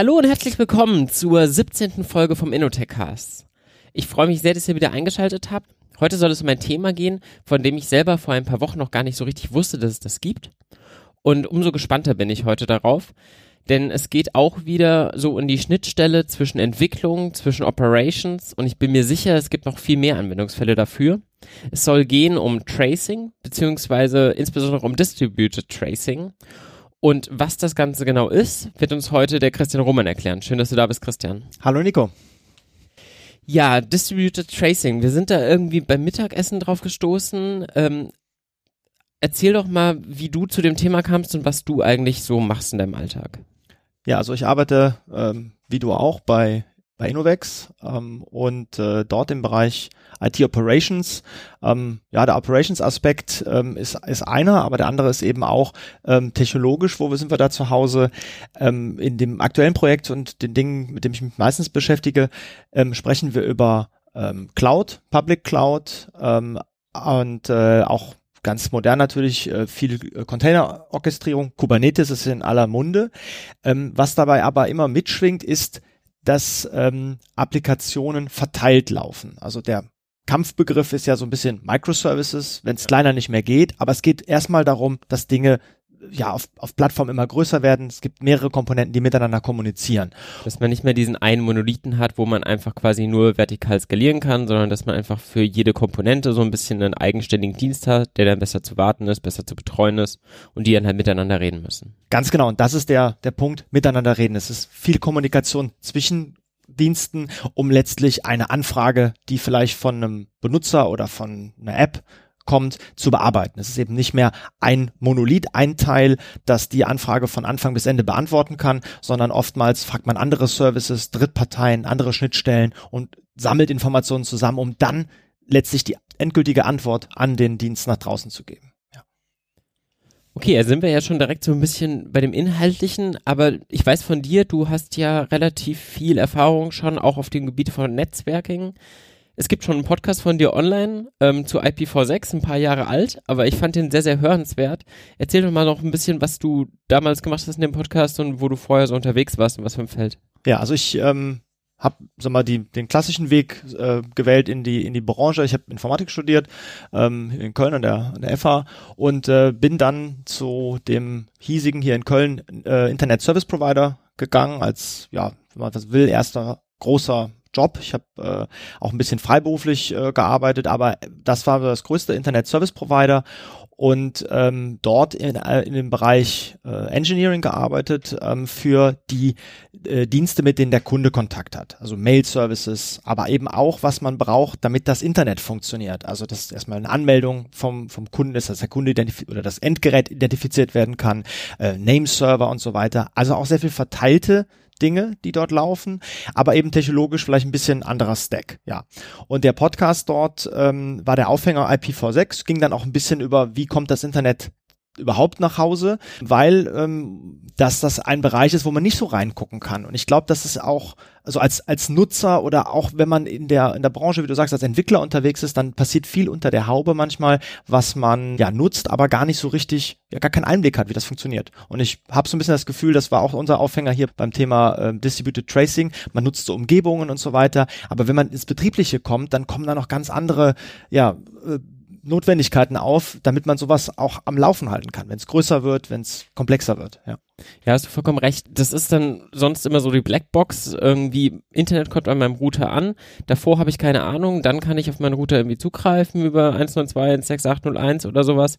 Hallo und herzlich willkommen zur 17. Folge vom Innotech Cast. Ich freue mich sehr, dass ihr wieder eingeschaltet habt. Heute soll es um ein Thema gehen, von dem ich selber vor ein paar Wochen noch gar nicht so richtig wusste, dass es das gibt. Und umso gespannter bin ich heute darauf, denn es geht auch wieder so in die Schnittstelle zwischen Entwicklung, zwischen Operations und ich bin mir sicher, es gibt noch viel mehr Anwendungsfälle dafür. Es soll gehen um Tracing, beziehungsweise insbesondere um Distributed Tracing. Und was das Ganze genau ist, wird uns heute der Christian Roman erklären. Schön, dass du da bist, Christian. Hallo Nico. Ja, Distributed Tracing. Wir sind da irgendwie beim Mittagessen drauf gestoßen. Ähm, erzähl doch mal, wie du zu dem Thema kamst und was du eigentlich so machst in deinem Alltag. Ja, also ich arbeite, ähm, wie du auch, bei bei Innovex ähm, und äh, dort im Bereich IT Operations. Ähm, ja, der Operations-Aspekt ähm, ist, ist einer, aber der andere ist eben auch ähm, technologisch, wo sind wir da zu Hause. Ähm, in dem aktuellen Projekt und den Dingen, mit dem ich mich meistens beschäftige, ähm, sprechen wir über ähm, Cloud, Public Cloud ähm, und äh, auch ganz modern natürlich äh, viel äh, Container-Orchestrierung. Kubernetes ist in aller Munde. Ähm, was dabei aber immer mitschwingt, ist dass ähm, Applikationen verteilt laufen. Also der Kampfbegriff ist ja so ein bisschen Microservices, wenn es kleiner nicht mehr geht, aber es geht erstmal darum, dass Dinge ja auf, auf Plattform immer größer werden. Es gibt mehrere Komponenten, die miteinander kommunizieren. Dass man nicht mehr diesen einen Monolithen hat, wo man einfach quasi nur vertikal skalieren kann, sondern dass man einfach für jede Komponente so ein bisschen einen eigenständigen Dienst hat, der dann besser zu warten ist, besser zu betreuen ist und die dann halt miteinander reden müssen. Ganz genau. Und das ist der, der Punkt, miteinander reden. Es ist viel Kommunikation zwischen Diensten, um letztlich eine Anfrage, die vielleicht von einem Benutzer oder von einer App kommt, zu bearbeiten. Es ist eben nicht mehr ein Monolith, ein Teil, das die Anfrage von Anfang bis Ende beantworten kann, sondern oftmals fragt man andere Services, Drittparteien, andere Schnittstellen und sammelt Informationen zusammen, um dann letztlich die endgültige Antwort an den Dienst nach draußen zu geben. Okay, da sind wir ja schon direkt so ein bisschen bei dem Inhaltlichen, aber ich weiß von dir, du hast ja relativ viel Erfahrung schon auch auf dem Gebiet von Netzwerking. Es gibt schon einen Podcast von dir online ähm, zu IPv6, ein paar Jahre alt, aber ich fand den sehr, sehr hörenswert. Erzähl doch mal noch ein bisschen, was du damals gemacht hast in dem Podcast und wo du vorher so unterwegs warst und was für ein Feld. Ja, also ich ähm, habe sag mal die den klassischen Weg äh, gewählt in die in die Branche. Ich habe Informatik studiert ähm, in Köln an der an der FH und äh, bin dann zu dem hiesigen hier in Köln äh, Internet Service Provider gegangen als ja, wenn man das will, erster großer Job. Ich habe äh, auch ein bisschen freiberuflich äh, gearbeitet, aber das war das größte Internet Service Provider und ähm, dort in, äh, in dem Bereich äh, Engineering gearbeitet ähm, für die äh, Dienste, mit denen der Kunde Kontakt hat. Also Mail-Services, aber eben auch, was man braucht, damit das Internet funktioniert. Also dass erstmal eine Anmeldung vom, vom Kunden ist, dass der Kunde oder das Endgerät identifiziert werden kann, äh, Name-Server und so weiter. Also auch sehr viel verteilte Dinge, die dort laufen, aber eben technologisch vielleicht ein bisschen anderer Stack, ja. Und der Podcast dort ähm, war der Aufhänger IPv6, ging dann auch ein bisschen über, wie kommt das Internet überhaupt nach Hause, weil ähm, dass das ein Bereich ist, wo man nicht so reingucken kann. Und ich glaube, dass es auch, also als, als Nutzer oder auch wenn man in der, in der Branche, wie du sagst, als Entwickler unterwegs ist, dann passiert viel unter der Haube manchmal, was man ja nutzt, aber gar nicht so richtig, ja gar keinen Einblick hat, wie das funktioniert. Und ich habe so ein bisschen das Gefühl, das war auch unser Aufhänger hier beim Thema äh, Distributed Tracing. Man nutzt so Umgebungen und so weiter. Aber wenn man ins Betriebliche kommt, dann kommen da noch ganz andere, ja, äh, Notwendigkeiten auf, damit man sowas auch am Laufen halten kann, wenn es größer wird, wenn es komplexer wird. Ja. ja, hast du vollkommen recht. Das ist dann sonst immer so die Blackbox. Irgendwie Internet kommt an meinem Router an. Davor habe ich keine Ahnung. Dann kann ich auf meinen Router irgendwie zugreifen über 192.168.01 oder sowas.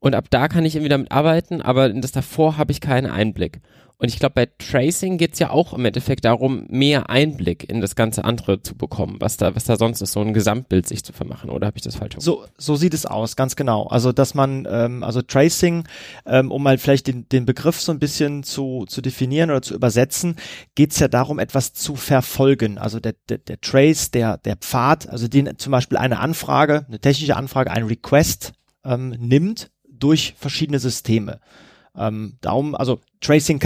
und ab da kann ich irgendwie damit arbeiten, aber das davor habe ich keinen Einblick. Und ich glaube, bei Tracing geht's ja auch im Endeffekt darum, mehr Einblick in das ganze andere zu bekommen, was da, was da sonst ist, so ein Gesamtbild sich zu vermachen. Oder habe ich das falsch So, so sieht es aus, ganz genau. Also, dass man, ähm, also Tracing, ähm, um mal vielleicht den, den Begriff so ein bisschen zu, zu definieren oder zu übersetzen, geht's ja darum, etwas zu verfolgen. Also der, der, der Trace, der, der Pfad, also den zum Beispiel eine Anfrage, eine technische Anfrage, ein Request ähm, nimmt durch verschiedene Systeme. Ähm, darum, also Tracing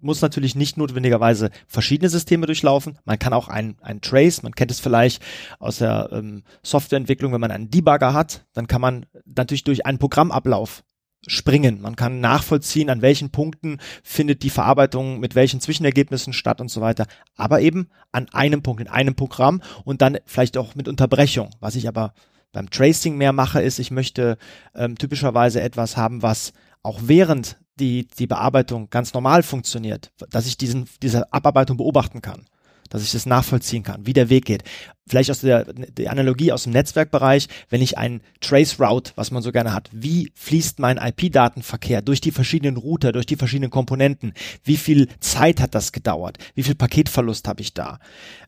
muss natürlich nicht notwendigerweise verschiedene Systeme durchlaufen. Man kann auch ein, ein Trace, man kennt es vielleicht aus der ähm, Softwareentwicklung, wenn man einen Debugger hat, dann kann man natürlich durch einen Programmablauf springen. Man kann nachvollziehen, an welchen Punkten findet die Verarbeitung mit welchen Zwischenergebnissen statt und so weiter. Aber eben an einem Punkt, in einem Programm und dann vielleicht auch mit Unterbrechung. Was ich aber beim Tracing mehr mache, ist, ich möchte ähm, typischerweise etwas haben, was auch während die, die Bearbeitung ganz normal funktioniert, dass ich diesen, diese Abarbeitung beobachten kann, dass ich das nachvollziehen kann, wie der Weg geht. Vielleicht aus der, der Analogie aus dem Netzwerkbereich, wenn ich ein Trace Route, was man so gerne hat, wie fließt mein IP-Datenverkehr durch die verschiedenen Router, durch die verschiedenen Komponenten? Wie viel Zeit hat das gedauert? Wie viel Paketverlust habe ich da?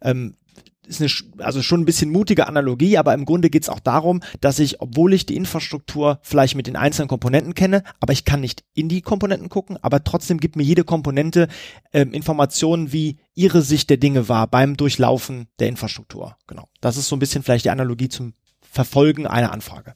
Ähm, ist eine, also schon ein bisschen mutige Analogie, aber im Grunde geht es auch darum, dass ich, obwohl ich die Infrastruktur vielleicht mit den einzelnen Komponenten kenne, aber ich kann nicht in die Komponenten gucken, aber trotzdem gibt mir jede Komponente ähm, Informationen, wie ihre Sicht der Dinge war beim Durchlaufen der Infrastruktur. Genau. Das ist so ein bisschen vielleicht die Analogie zum Verfolgen einer Anfrage.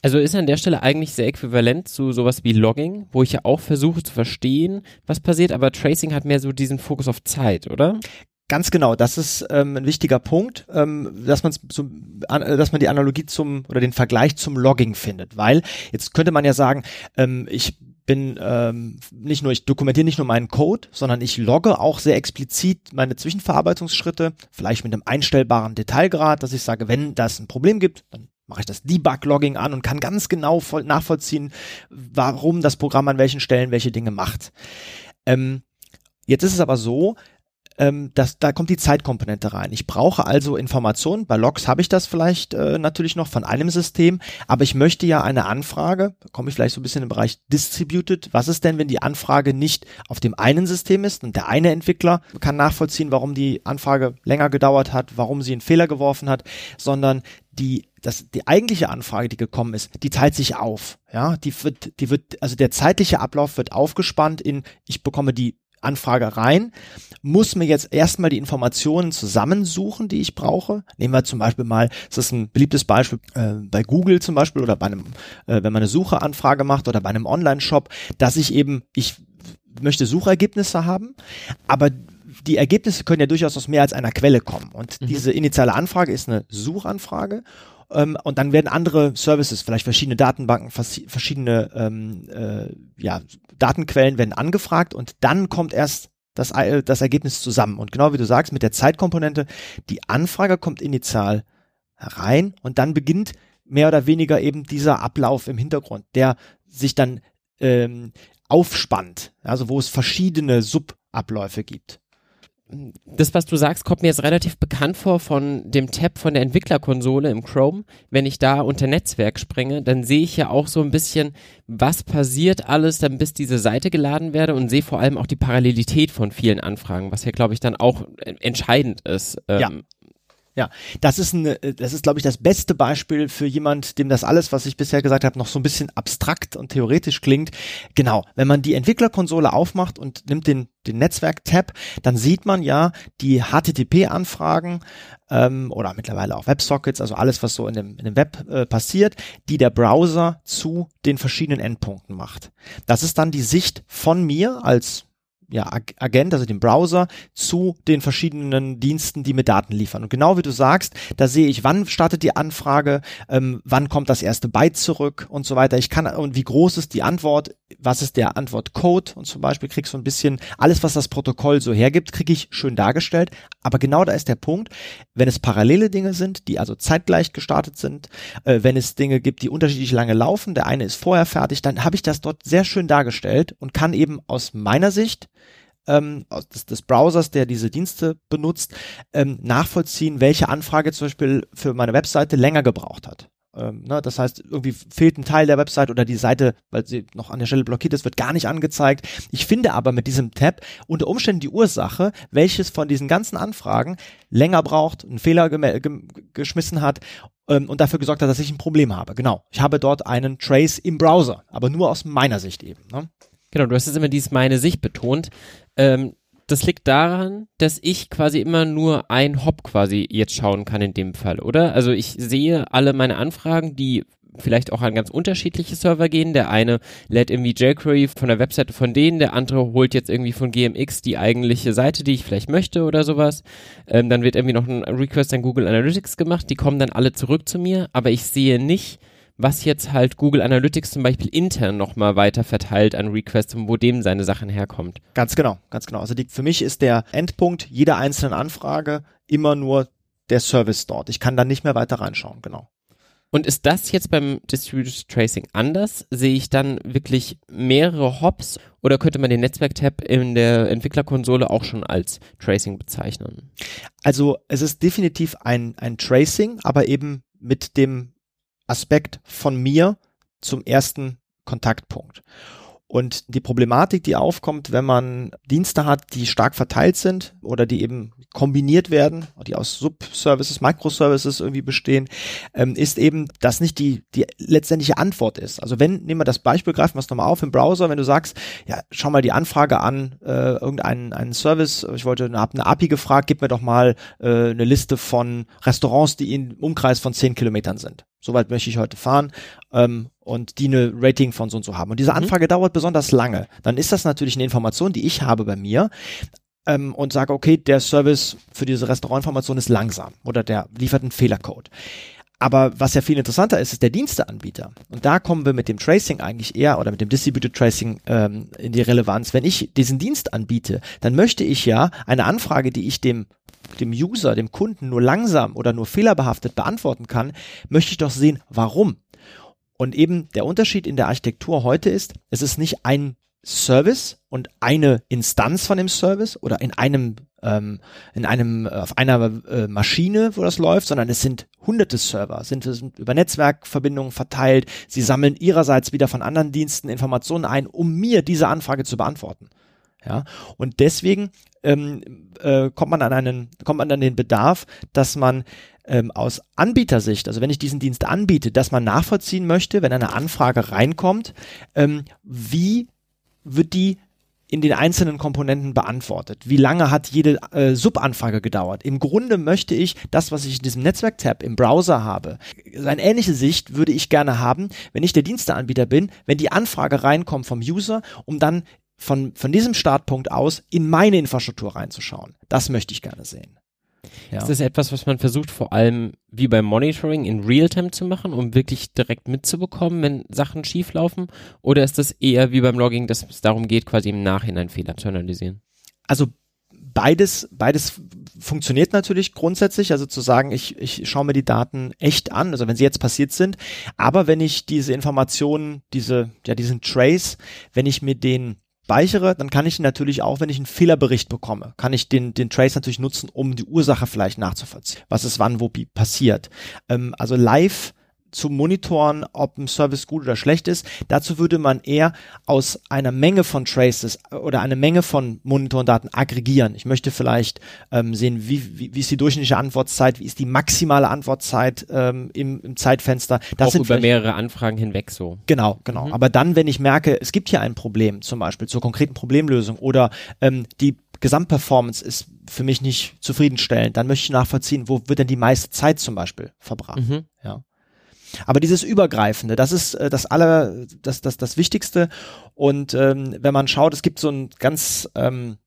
Also ist an der Stelle eigentlich sehr äquivalent zu sowas wie Logging, wo ich ja auch versuche zu verstehen, was passiert, aber Tracing hat mehr so diesen Fokus auf Zeit, oder? Ganz genau, das ist ähm, ein wichtiger Punkt, ähm, dass man so, an, äh, dass man die Analogie zum oder den Vergleich zum Logging findet, weil jetzt könnte man ja sagen, ähm, ich bin ähm, nicht nur ich dokumentiere nicht nur meinen Code, sondern ich logge auch sehr explizit meine Zwischenverarbeitungsschritte, vielleicht mit einem einstellbaren Detailgrad, dass ich sage, wenn das ein Problem gibt, dann mache ich das Debug-Logging an und kann ganz genau voll nachvollziehen, warum das Programm an welchen Stellen welche Dinge macht. Ähm, jetzt ist es aber so, ähm, das, da kommt die Zeitkomponente rein. Ich brauche also Informationen. Bei Logs habe ich das vielleicht äh, natürlich noch von einem System, aber ich möchte ja eine Anfrage, da komme ich vielleicht so ein bisschen im Bereich Distributed. Was ist denn, wenn die Anfrage nicht auf dem einen System ist und der eine Entwickler kann nachvollziehen, warum die Anfrage länger gedauert hat, warum sie einen Fehler geworfen hat, sondern die das, die eigentliche Anfrage, die gekommen ist, die teilt sich auf. Ja, die wird, die wird, also der zeitliche Ablauf wird aufgespannt in, ich bekomme die Anfrage rein, muss mir jetzt erstmal die Informationen zusammensuchen, die ich brauche. Nehmen wir zum Beispiel mal, das ist ein beliebtes Beispiel äh, bei Google zum Beispiel oder bei einem, äh, wenn man eine Sucheanfrage macht oder bei einem Online-Shop, dass ich eben, ich möchte Suchergebnisse haben, aber die Ergebnisse können ja durchaus aus mehr als einer Quelle kommen. Und mhm. diese initiale Anfrage ist eine Suchanfrage ähm, und dann werden andere Services, vielleicht verschiedene Datenbanken, verschiedene ähm, äh, ja, Datenquellen werden angefragt und dann kommt erst das, das Ergebnis zusammen. Und genau wie du sagst, mit der Zeitkomponente, die Anfrage kommt initial herein und dann beginnt mehr oder weniger eben dieser Ablauf im Hintergrund, der sich dann ähm, aufspannt, also wo es verschiedene Subabläufe gibt das, was du sagst, kommt mir jetzt relativ bekannt vor von dem Tab von der Entwicklerkonsole im Chrome. Wenn ich da unter Netzwerk springe, dann sehe ich ja auch so ein bisschen, was passiert alles, dann bis diese Seite geladen werde und sehe vor allem auch die Parallelität von vielen Anfragen, was ja, glaube ich, dann auch entscheidend ist. Ähm, ja. Ja, das ist ein, das ist, glaube ich, das beste Beispiel für jemand, dem das alles, was ich bisher gesagt habe, noch so ein bisschen abstrakt und theoretisch klingt. Genau, wenn man die Entwicklerkonsole aufmacht und nimmt den, den Netzwerk-Tab, dann sieht man ja die HTTP-Anfragen ähm, oder mittlerweile auch WebSockets, also alles, was so in dem, in dem Web äh, passiert, die der Browser zu den verschiedenen Endpunkten macht. Das ist dann die Sicht von mir als ja, Agent, also dem Browser, zu den verschiedenen Diensten, die mir Daten liefern. Und genau wie du sagst, da sehe ich, wann startet die Anfrage, ähm, wann kommt das erste Byte zurück und so weiter. Ich kann, und wie groß ist die Antwort, was ist der Antwortcode und zum Beispiel kriegst du ein bisschen, alles, was das Protokoll so hergibt, kriege ich schön dargestellt. Aber genau da ist der Punkt, wenn es parallele Dinge sind, die also zeitgleich gestartet sind, äh, wenn es Dinge gibt, die unterschiedlich lange laufen, der eine ist vorher fertig, dann habe ich das dort sehr schön dargestellt und kann eben aus meiner Sicht ähm, des, des Browsers, der diese Dienste benutzt, ähm, nachvollziehen, welche Anfrage zum Beispiel für meine Webseite länger gebraucht hat. Ähm, ne? Das heißt, irgendwie fehlt ein Teil der Website oder die Seite, weil sie noch an der Stelle blockiert ist, wird gar nicht angezeigt. Ich finde aber mit diesem Tab unter Umständen die Ursache, welches von diesen ganzen Anfragen länger braucht, einen Fehler geschmissen hat ähm, und dafür gesorgt hat, dass ich ein Problem habe. Genau. Ich habe dort einen Trace im Browser, aber nur aus meiner Sicht eben. Ne? Genau, du hast jetzt immer dies meine Sicht betont. Ähm, das liegt daran, dass ich quasi immer nur ein Hop quasi jetzt schauen kann in dem Fall, oder? Also ich sehe alle meine Anfragen, die vielleicht auch an ganz unterschiedliche Server gehen. Der eine lädt irgendwie jQuery von der Webseite von denen, der andere holt jetzt irgendwie von GMX die eigentliche Seite, die ich vielleicht möchte oder sowas. Ähm, dann wird irgendwie noch ein Request an Google Analytics gemacht, die kommen dann alle zurück zu mir, aber ich sehe nicht, was jetzt halt Google Analytics zum Beispiel intern nochmal weiter verteilt an Requests und wo dem seine Sachen herkommt. Ganz genau, ganz genau. Also die, für mich ist der Endpunkt jeder einzelnen Anfrage immer nur der Service dort. Ich kann da nicht mehr weiter reinschauen, genau. Und ist das jetzt beim Distributed Tracing anders? Sehe ich dann wirklich mehrere Hops oder könnte man den Netzwerk-Tab in der Entwicklerkonsole auch schon als Tracing bezeichnen? Also es ist definitiv ein, ein Tracing, aber eben mit dem Aspekt von mir zum ersten Kontaktpunkt. Und die Problematik, die aufkommt, wenn man Dienste hat, die stark verteilt sind oder die eben kombiniert werden, die aus Subservices, Microservices irgendwie bestehen, ähm, ist eben, dass nicht die, die letztendliche Antwort ist. Also wenn, nehmen wir das Beispiel, greifen wir es nochmal auf im Browser, wenn du sagst, ja, schau mal die Anfrage an, äh, irgendeinen einen Service, ich wollte, habe eine API gefragt, gib mir doch mal äh, eine Liste von Restaurants, die in Umkreis von zehn Kilometern sind. Soweit möchte ich heute fahren ähm, und die eine Rating von so und so haben. Und diese mhm. Anfrage mhm. dauert besonders lange. Dann ist das natürlich eine Information, die ich habe bei mir ähm, und sage, okay, der Service für diese Restaurantinformation ist langsam oder der liefert einen Fehlercode. Aber was ja viel interessanter ist, ist der Diensteanbieter. Und da kommen wir mit dem Tracing eigentlich eher oder mit dem Distributed Tracing ähm, in die Relevanz. Wenn ich diesen Dienst anbiete, dann möchte ich ja eine Anfrage, die ich dem dem User, dem Kunden nur langsam oder nur fehlerbehaftet beantworten kann, möchte ich doch sehen, warum. Und eben der Unterschied in der Architektur heute ist, es ist nicht ein Service und eine Instanz von dem Service oder in einem ähm, in einem äh, auf einer äh, Maschine, wo das läuft, sondern es sind hunderte Server, sind, sind über Netzwerkverbindungen verteilt. Sie sammeln ihrerseits wieder von anderen Diensten Informationen ein, um mir diese Anfrage zu beantworten. Ja, und deswegen ähm, äh, kommt man an einen, kommt man an den Bedarf, dass man ähm, aus Anbietersicht, also wenn ich diesen Dienst anbiete, dass man nachvollziehen möchte, wenn eine Anfrage reinkommt, ähm, wie wird die in den einzelnen Komponenten beantwortet. Wie lange hat jede äh, Subanfrage gedauert? Im Grunde möchte ich das, was ich in diesem Netzwerk-Tab im Browser habe, eine ähnliche Sicht würde ich gerne haben, wenn ich der Diensteanbieter bin, wenn die Anfrage reinkommt vom User, um dann von, von diesem Startpunkt aus in meine Infrastruktur reinzuschauen. Das möchte ich gerne sehen. Ja. Ist das etwas, was man versucht, vor allem wie beim Monitoring in Realtime zu machen, um wirklich direkt mitzubekommen, wenn Sachen schieflaufen? Oder ist das eher wie beim Logging, dass es darum geht, quasi im Nachhinein Fehler zu analysieren? Also beides, beides funktioniert natürlich grundsätzlich, also zu sagen, ich, ich schaue mir die Daten echt an, also wenn sie jetzt passiert sind, aber wenn ich diese Informationen, diese, ja, diesen Trace, wenn ich mir den speichere, dann kann ich natürlich auch, wenn ich einen Fehlerbericht bekomme, kann ich den, den Trace natürlich nutzen, um die Ursache vielleicht nachzuvollziehen. Was ist wann, wo passiert. Ähm, also live zu monitoren, ob ein Service gut oder schlecht ist. Dazu würde man eher aus einer Menge von Traces oder eine Menge von Monitorendaten aggregieren. Ich möchte vielleicht ähm, sehen, wie, wie, wie ist die durchschnittliche Antwortzeit, wie ist die maximale Antwortzeit ähm, im, im Zeitfenster. Das Auch sind über mehrere Anfragen hinweg so. Genau, genau. Mhm. Aber dann, wenn ich merke, es gibt hier ein Problem, zum Beispiel zur konkreten Problemlösung oder ähm, die Gesamtperformance ist für mich nicht zufriedenstellend, dann möchte ich nachvollziehen, wo wird denn die meiste Zeit zum Beispiel verbracht. Mhm. Ja. Aber dieses Übergreifende, das ist äh, das aller, das, das, das Wichtigste. Und ähm, wenn man schaut, es gibt so ein ganz ähm,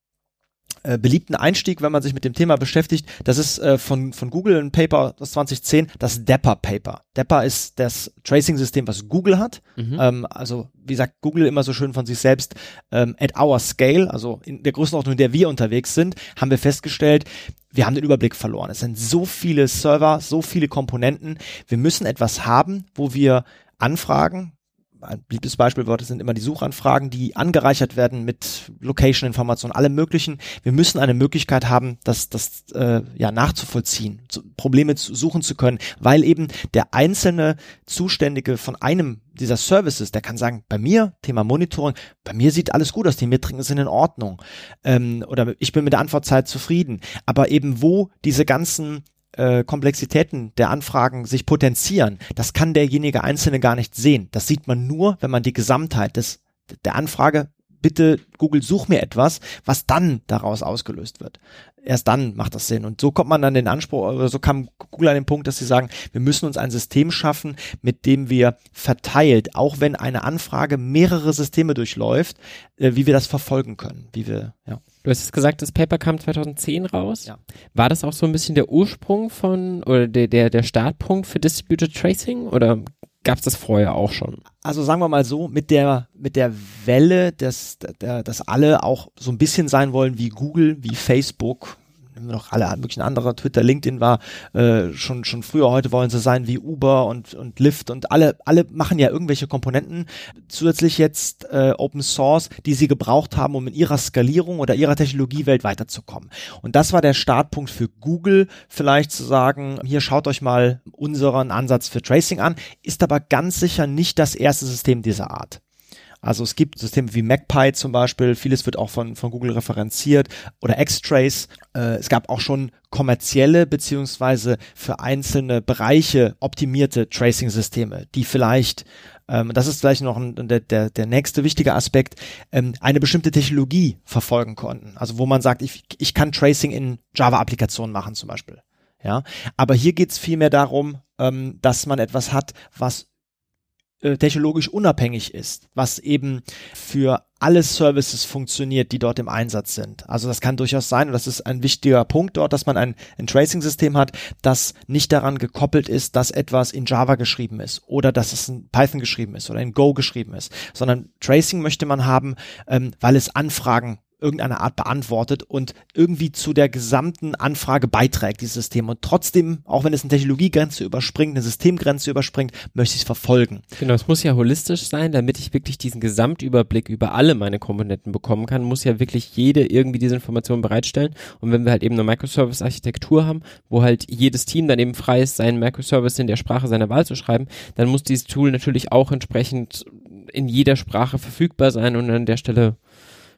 äh, beliebten Einstieg, wenn man sich mit dem Thema beschäftigt. Das ist äh, von, von Google ein Paper aus 2010, das Dapper Paper. Dapper ist das Tracing-System, was Google hat. Mhm. Ähm, also wie sagt Google immer so schön von sich selbst, ähm, at our scale, also in der Größenordnung, in der wir unterwegs sind, haben wir festgestellt, wir haben den Überblick verloren. Es sind so viele Server, so viele Komponenten. Wir müssen etwas haben, wo wir Anfragen ein beliebtes Beispielwort sind immer die Suchanfragen, die angereichert werden mit Location-Informationen, alle möglichen. Wir müssen eine Möglichkeit haben, das, das äh, ja nachzuvollziehen, zu, Probleme zu suchen zu können, weil eben der einzelne Zuständige von einem dieser Services, der kann sagen, bei mir, Thema Monitoring, bei mir sieht alles gut aus, die Metriken sind in Ordnung ähm, oder ich bin mit der Antwortzeit zufrieden. Aber eben wo diese ganzen äh, Komplexitäten der Anfragen sich potenzieren, das kann derjenige Einzelne gar nicht sehen. Das sieht man nur, wenn man die Gesamtheit des, der Anfrage bitte Google such mir etwas, was dann daraus ausgelöst wird. Erst dann macht das Sinn. Und so kommt man an den Anspruch, oder so kam Google an den Punkt, dass sie sagen, wir müssen uns ein System schaffen, mit dem wir verteilt, auch wenn eine Anfrage mehrere Systeme durchläuft, äh, wie wir das verfolgen können, wie wir, ja. Du hast es gesagt, das Paper kam 2010 raus. Ja. War das auch so ein bisschen der Ursprung von oder der, der, der Startpunkt für Distributed Tracing oder gab es das vorher auch schon? Also sagen wir mal so, mit der, mit der Welle, dass, dass alle auch so ein bisschen sein wollen wie Google, wie Facebook, nehmen wir noch alle möglichen andere, Twitter, LinkedIn war äh, schon schon früher, heute wollen sie sein wie Uber und und Lyft und alle alle machen ja irgendwelche Komponenten zusätzlich jetzt äh, Open Source, die sie gebraucht haben, um in ihrer Skalierung oder ihrer Technologiewelt weiterzukommen. Und das war der Startpunkt für Google, vielleicht zu sagen, hier schaut euch mal unseren Ansatz für Tracing an, ist aber ganz sicher nicht das erste System dieser Art. Also es gibt Systeme wie MacPy zum Beispiel, vieles wird auch von, von Google referenziert oder Xtrace. Äh, es gab auch schon kommerzielle beziehungsweise für einzelne Bereiche optimierte Tracing-Systeme, die vielleicht ähm, das ist vielleicht noch ein, der, der, der nächste wichtige Aspekt, ähm, eine bestimmte Technologie verfolgen konnten. Also wo man sagt, ich, ich kann Tracing in Java-Applikationen machen zum Beispiel. Ja, aber hier geht's vielmehr darum, ähm, dass man etwas hat, was äh, technologisch unabhängig ist, was eben für alle Services funktioniert, die dort im Einsatz sind. Also das kann durchaus sein, und das ist ein wichtiger Punkt dort, dass man ein, ein Tracing-System hat, das nicht daran gekoppelt ist, dass etwas in Java geschrieben ist oder dass es in Python geschrieben ist oder in Go geschrieben ist, sondern Tracing möchte man haben, ähm, weil es Anfragen irgendeiner Art beantwortet und irgendwie zu der gesamten Anfrage beiträgt, dieses System. Und trotzdem, auch wenn es eine Technologiegrenze überspringt, eine Systemgrenze überspringt, möchte ich es verfolgen. Genau, es muss ja holistisch sein, damit ich wirklich diesen Gesamtüberblick über alle meine Komponenten bekommen kann, muss ja wirklich jede irgendwie diese Informationen bereitstellen. Und wenn wir halt eben eine Microservice-Architektur haben, wo halt jedes Team dann eben frei ist, seinen Microservice in der Sprache seiner Wahl zu schreiben, dann muss dieses Tool natürlich auch entsprechend in jeder Sprache verfügbar sein und an der Stelle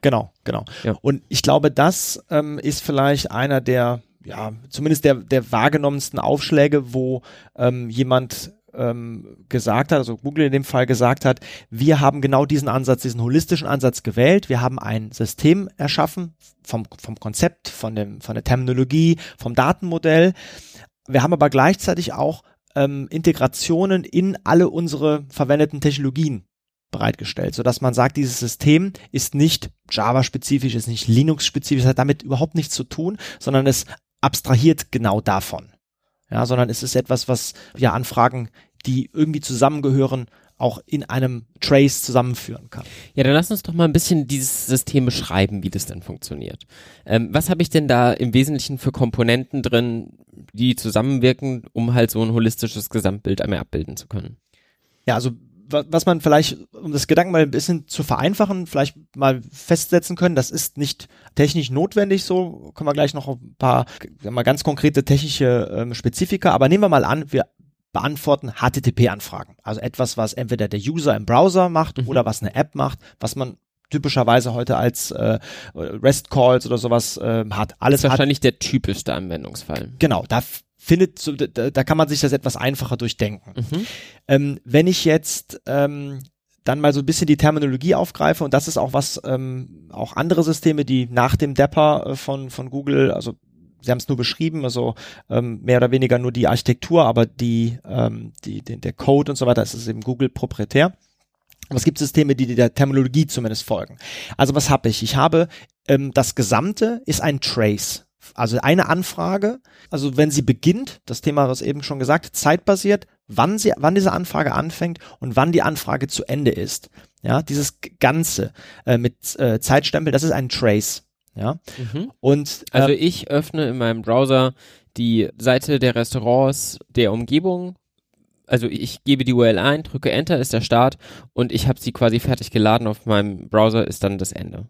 Genau, genau. Ja. Und ich glaube, das ähm, ist vielleicht einer der, ja, zumindest der, der wahrgenommensten Aufschläge, wo ähm, jemand ähm, gesagt hat, also Google in dem Fall gesagt hat, wir haben genau diesen Ansatz, diesen holistischen Ansatz gewählt. Wir haben ein System erschaffen vom, vom Konzept, von, dem, von der Terminologie, vom Datenmodell. Wir haben aber gleichzeitig auch ähm, Integrationen in alle unsere verwendeten Technologien bereitgestellt, sodass man sagt, dieses System ist nicht Java-spezifisch, ist nicht Linux-spezifisch, hat damit überhaupt nichts zu tun, sondern es abstrahiert genau davon. Ja, sondern es ist etwas, was ja Anfragen, die irgendwie zusammengehören, auch in einem Trace zusammenführen kann. Ja, dann lass uns doch mal ein bisschen dieses System beschreiben, wie das denn funktioniert. Ähm, was habe ich denn da im Wesentlichen für Komponenten drin, die zusammenwirken, um halt so ein holistisches Gesamtbild einmal abbilden zu können? Ja, also was man vielleicht, um das Gedanken mal ein bisschen zu vereinfachen, vielleicht mal festsetzen können, das ist nicht technisch notwendig so, können wir gleich noch ein paar mal ganz konkrete technische ähm, Spezifika, aber nehmen wir mal an, wir beantworten HTTP-Anfragen. Also etwas, was entweder der User im Browser macht mhm. oder was eine App macht, was man typischerweise heute als äh, REST Calls oder sowas äh, hat. Alles das ist wahrscheinlich hat, der typischste Anwendungsfall. Genau, da findet, so, da, da kann man sich das etwas einfacher durchdenken. Mhm. Ähm, wenn ich jetzt ähm, dann mal so ein bisschen die Terminologie aufgreife und das ist auch was, ähm, auch andere Systeme, die nach dem Depper äh, von, von Google, also Sie haben es nur beschrieben, also ähm, mehr oder weniger nur die Architektur, aber die, ähm, die, die, der Code und so weiter, das ist eben Google proprietär. Aber es gibt Systeme, die der Terminologie zumindest folgen. Also was habe ich? Ich habe ähm, das Gesamte ist ein Trace. Also eine Anfrage, also wenn sie beginnt, das Thema, was eben schon gesagt, zeitbasiert, wann sie, wann diese Anfrage anfängt und wann die Anfrage zu Ende ist. Ja, dieses Ganze äh, mit äh, Zeitstempel, das ist ein Trace. Ja. Mhm. Und äh, also ich öffne in meinem Browser die Seite der Restaurants der Umgebung also ich gebe die URL ein, drücke Enter, ist der Start und ich habe sie quasi fertig geladen auf meinem Browser, ist dann das Ende.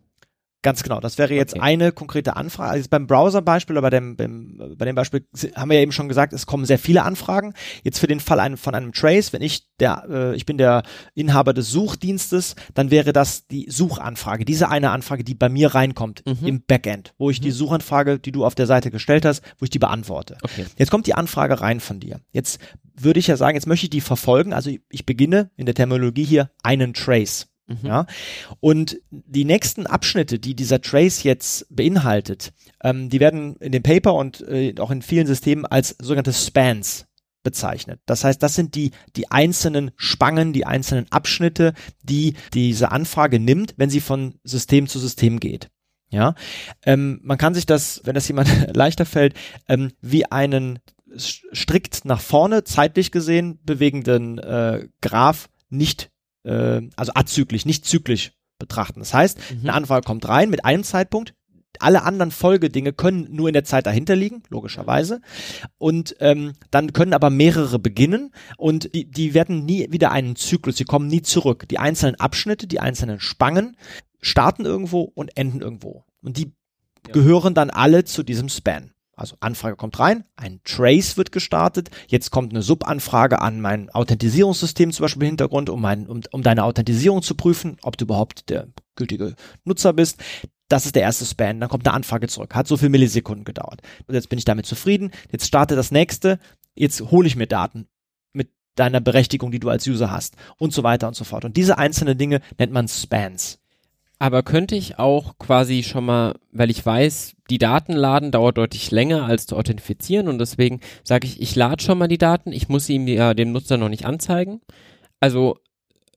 Ganz genau. Das wäre jetzt okay. eine konkrete Anfrage. Also beim Browser-Beispiel oder bei dem, beim, bei dem Beispiel haben wir ja eben schon gesagt, es kommen sehr viele Anfragen. Jetzt für den Fall ein, von einem Trace, wenn ich der, äh, ich bin der Inhaber des Suchdienstes, dann wäre das die Suchanfrage, diese eine Anfrage, die bei mir reinkommt mhm. im Backend, wo ich mhm. die Suchanfrage, die du auf der Seite gestellt hast, wo ich die beantworte. Okay. Jetzt kommt die Anfrage rein von dir. Jetzt würde ich ja sagen, jetzt möchte ich die verfolgen. Also ich beginne in der Terminologie hier einen Trace. Mhm. Ja, und die nächsten Abschnitte, die dieser Trace jetzt beinhaltet, ähm, die werden in dem Paper und äh, auch in vielen Systemen als sogenannte Spans bezeichnet. Das heißt, das sind die, die einzelnen Spangen, die einzelnen Abschnitte, die diese Anfrage nimmt, wenn sie von System zu System geht. Ja, ähm, man kann sich das, wenn das jemand leichter fällt, ähm, wie einen strikt nach vorne zeitlich gesehen bewegenden äh, Graph nicht äh, also azyklisch, nicht zyklisch betrachten. Das heißt, mhm. eine Anfrage kommt rein mit einem Zeitpunkt, alle anderen Folgedinge können nur in der Zeit dahinter liegen, logischerweise. Und ähm, dann können aber mehrere beginnen und die, die werden nie wieder einen Zyklus, die kommen nie zurück. Die einzelnen Abschnitte, die einzelnen Spangen starten irgendwo und enden irgendwo. Und die ja. gehören dann alle zu diesem Span. Also Anfrage kommt rein, ein Trace wird gestartet, jetzt kommt eine Subanfrage an mein Authentisierungssystem zum Beispiel im Hintergrund, um, mein, um, um deine Authentisierung zu prüfen, ob du überhaupt der gültige Nutzer bist. Das ist der erste Span, dann kommt eine Anfrage zurück. Hat so viel Millisekunden gedauert. Und jetzt bin ich damit zufrieden. Jetzt starte das nächste. Jetzt hole ich mir Daten mit deiner Berechtigung, die du als User hast und so weiter und so fort. Und diese einzelnen Dinge nennt man Spans. Aber könnte ich auch quasi schon mal, weil ich weiß, die Daten laden dauert deutlich länger als zu authentifizieren und deswegen sage ich, ich lade schon mal die Daten, ich muss sie ja dem Nutzer noch nicht anzeigen. Also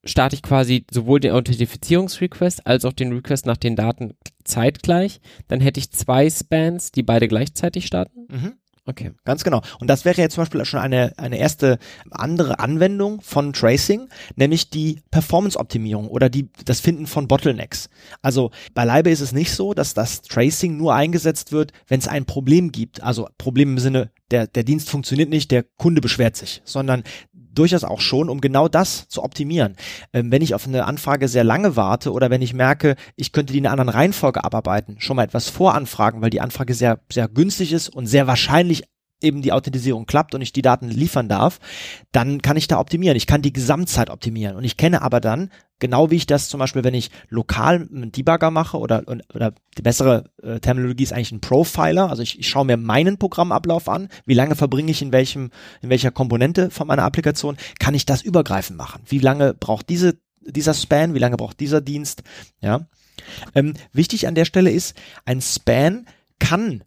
starte ich quasi sowohl den Authentifizierungsrequest als auch den Request nach den Daten zeitgleich. Dann hätte ich zwei Spans, die beide gleichzeitig starten. Mhm. Okay. Ganz genau. Und das wäre jetzt zum Beispiel schon eine, eine erste andere Anwendung von Tracing, nämlich die Performance-Optimierung oder die, das Finden von Bottlenecks. Also beileibe ist es nicht so, dass das Tracing nur eingesetzt wird, wenn es ein Problem gibt. Also Problem im Sinne, der, der Dienst funktioniert nicht, der Kunde beschwert sich, sondern durchaus auch schon, um genau das zu optimieren. Ähm, wenn ich auf eine Anfrage sehr lange warte oder wenn ich merke, ich könnte die in einer anderen Reihenfolge abarbeiten, schon mal etwas voranfragen, weil die Anfrage sehr, sehr günstig ist und sehr wahrscheinlich eben die Authentisierung klappt und ich die Daten liefern darf, dann kann ich da optimieren. Ich kann die Gesamtzeit optimieren. Und ich kenne aber dann, genau wie ich das zum Beispiel, wenn ich lokal einen Debugger mache oder, oder die bessere äh, Terminologie ist eigentlich ein Profiler. Also ich, ich schaue mir meinen Programmablauf an. Wie lange verbringe ich in welchem, in welcher Komponente von meiner Applikation? Kann ich das übergreifend machen? Wie lange braucht diese, dieser Span? Wie lange braucht dieser Dienst? Ja. Ähm, wichtig an der Stelle ist, ein Span kann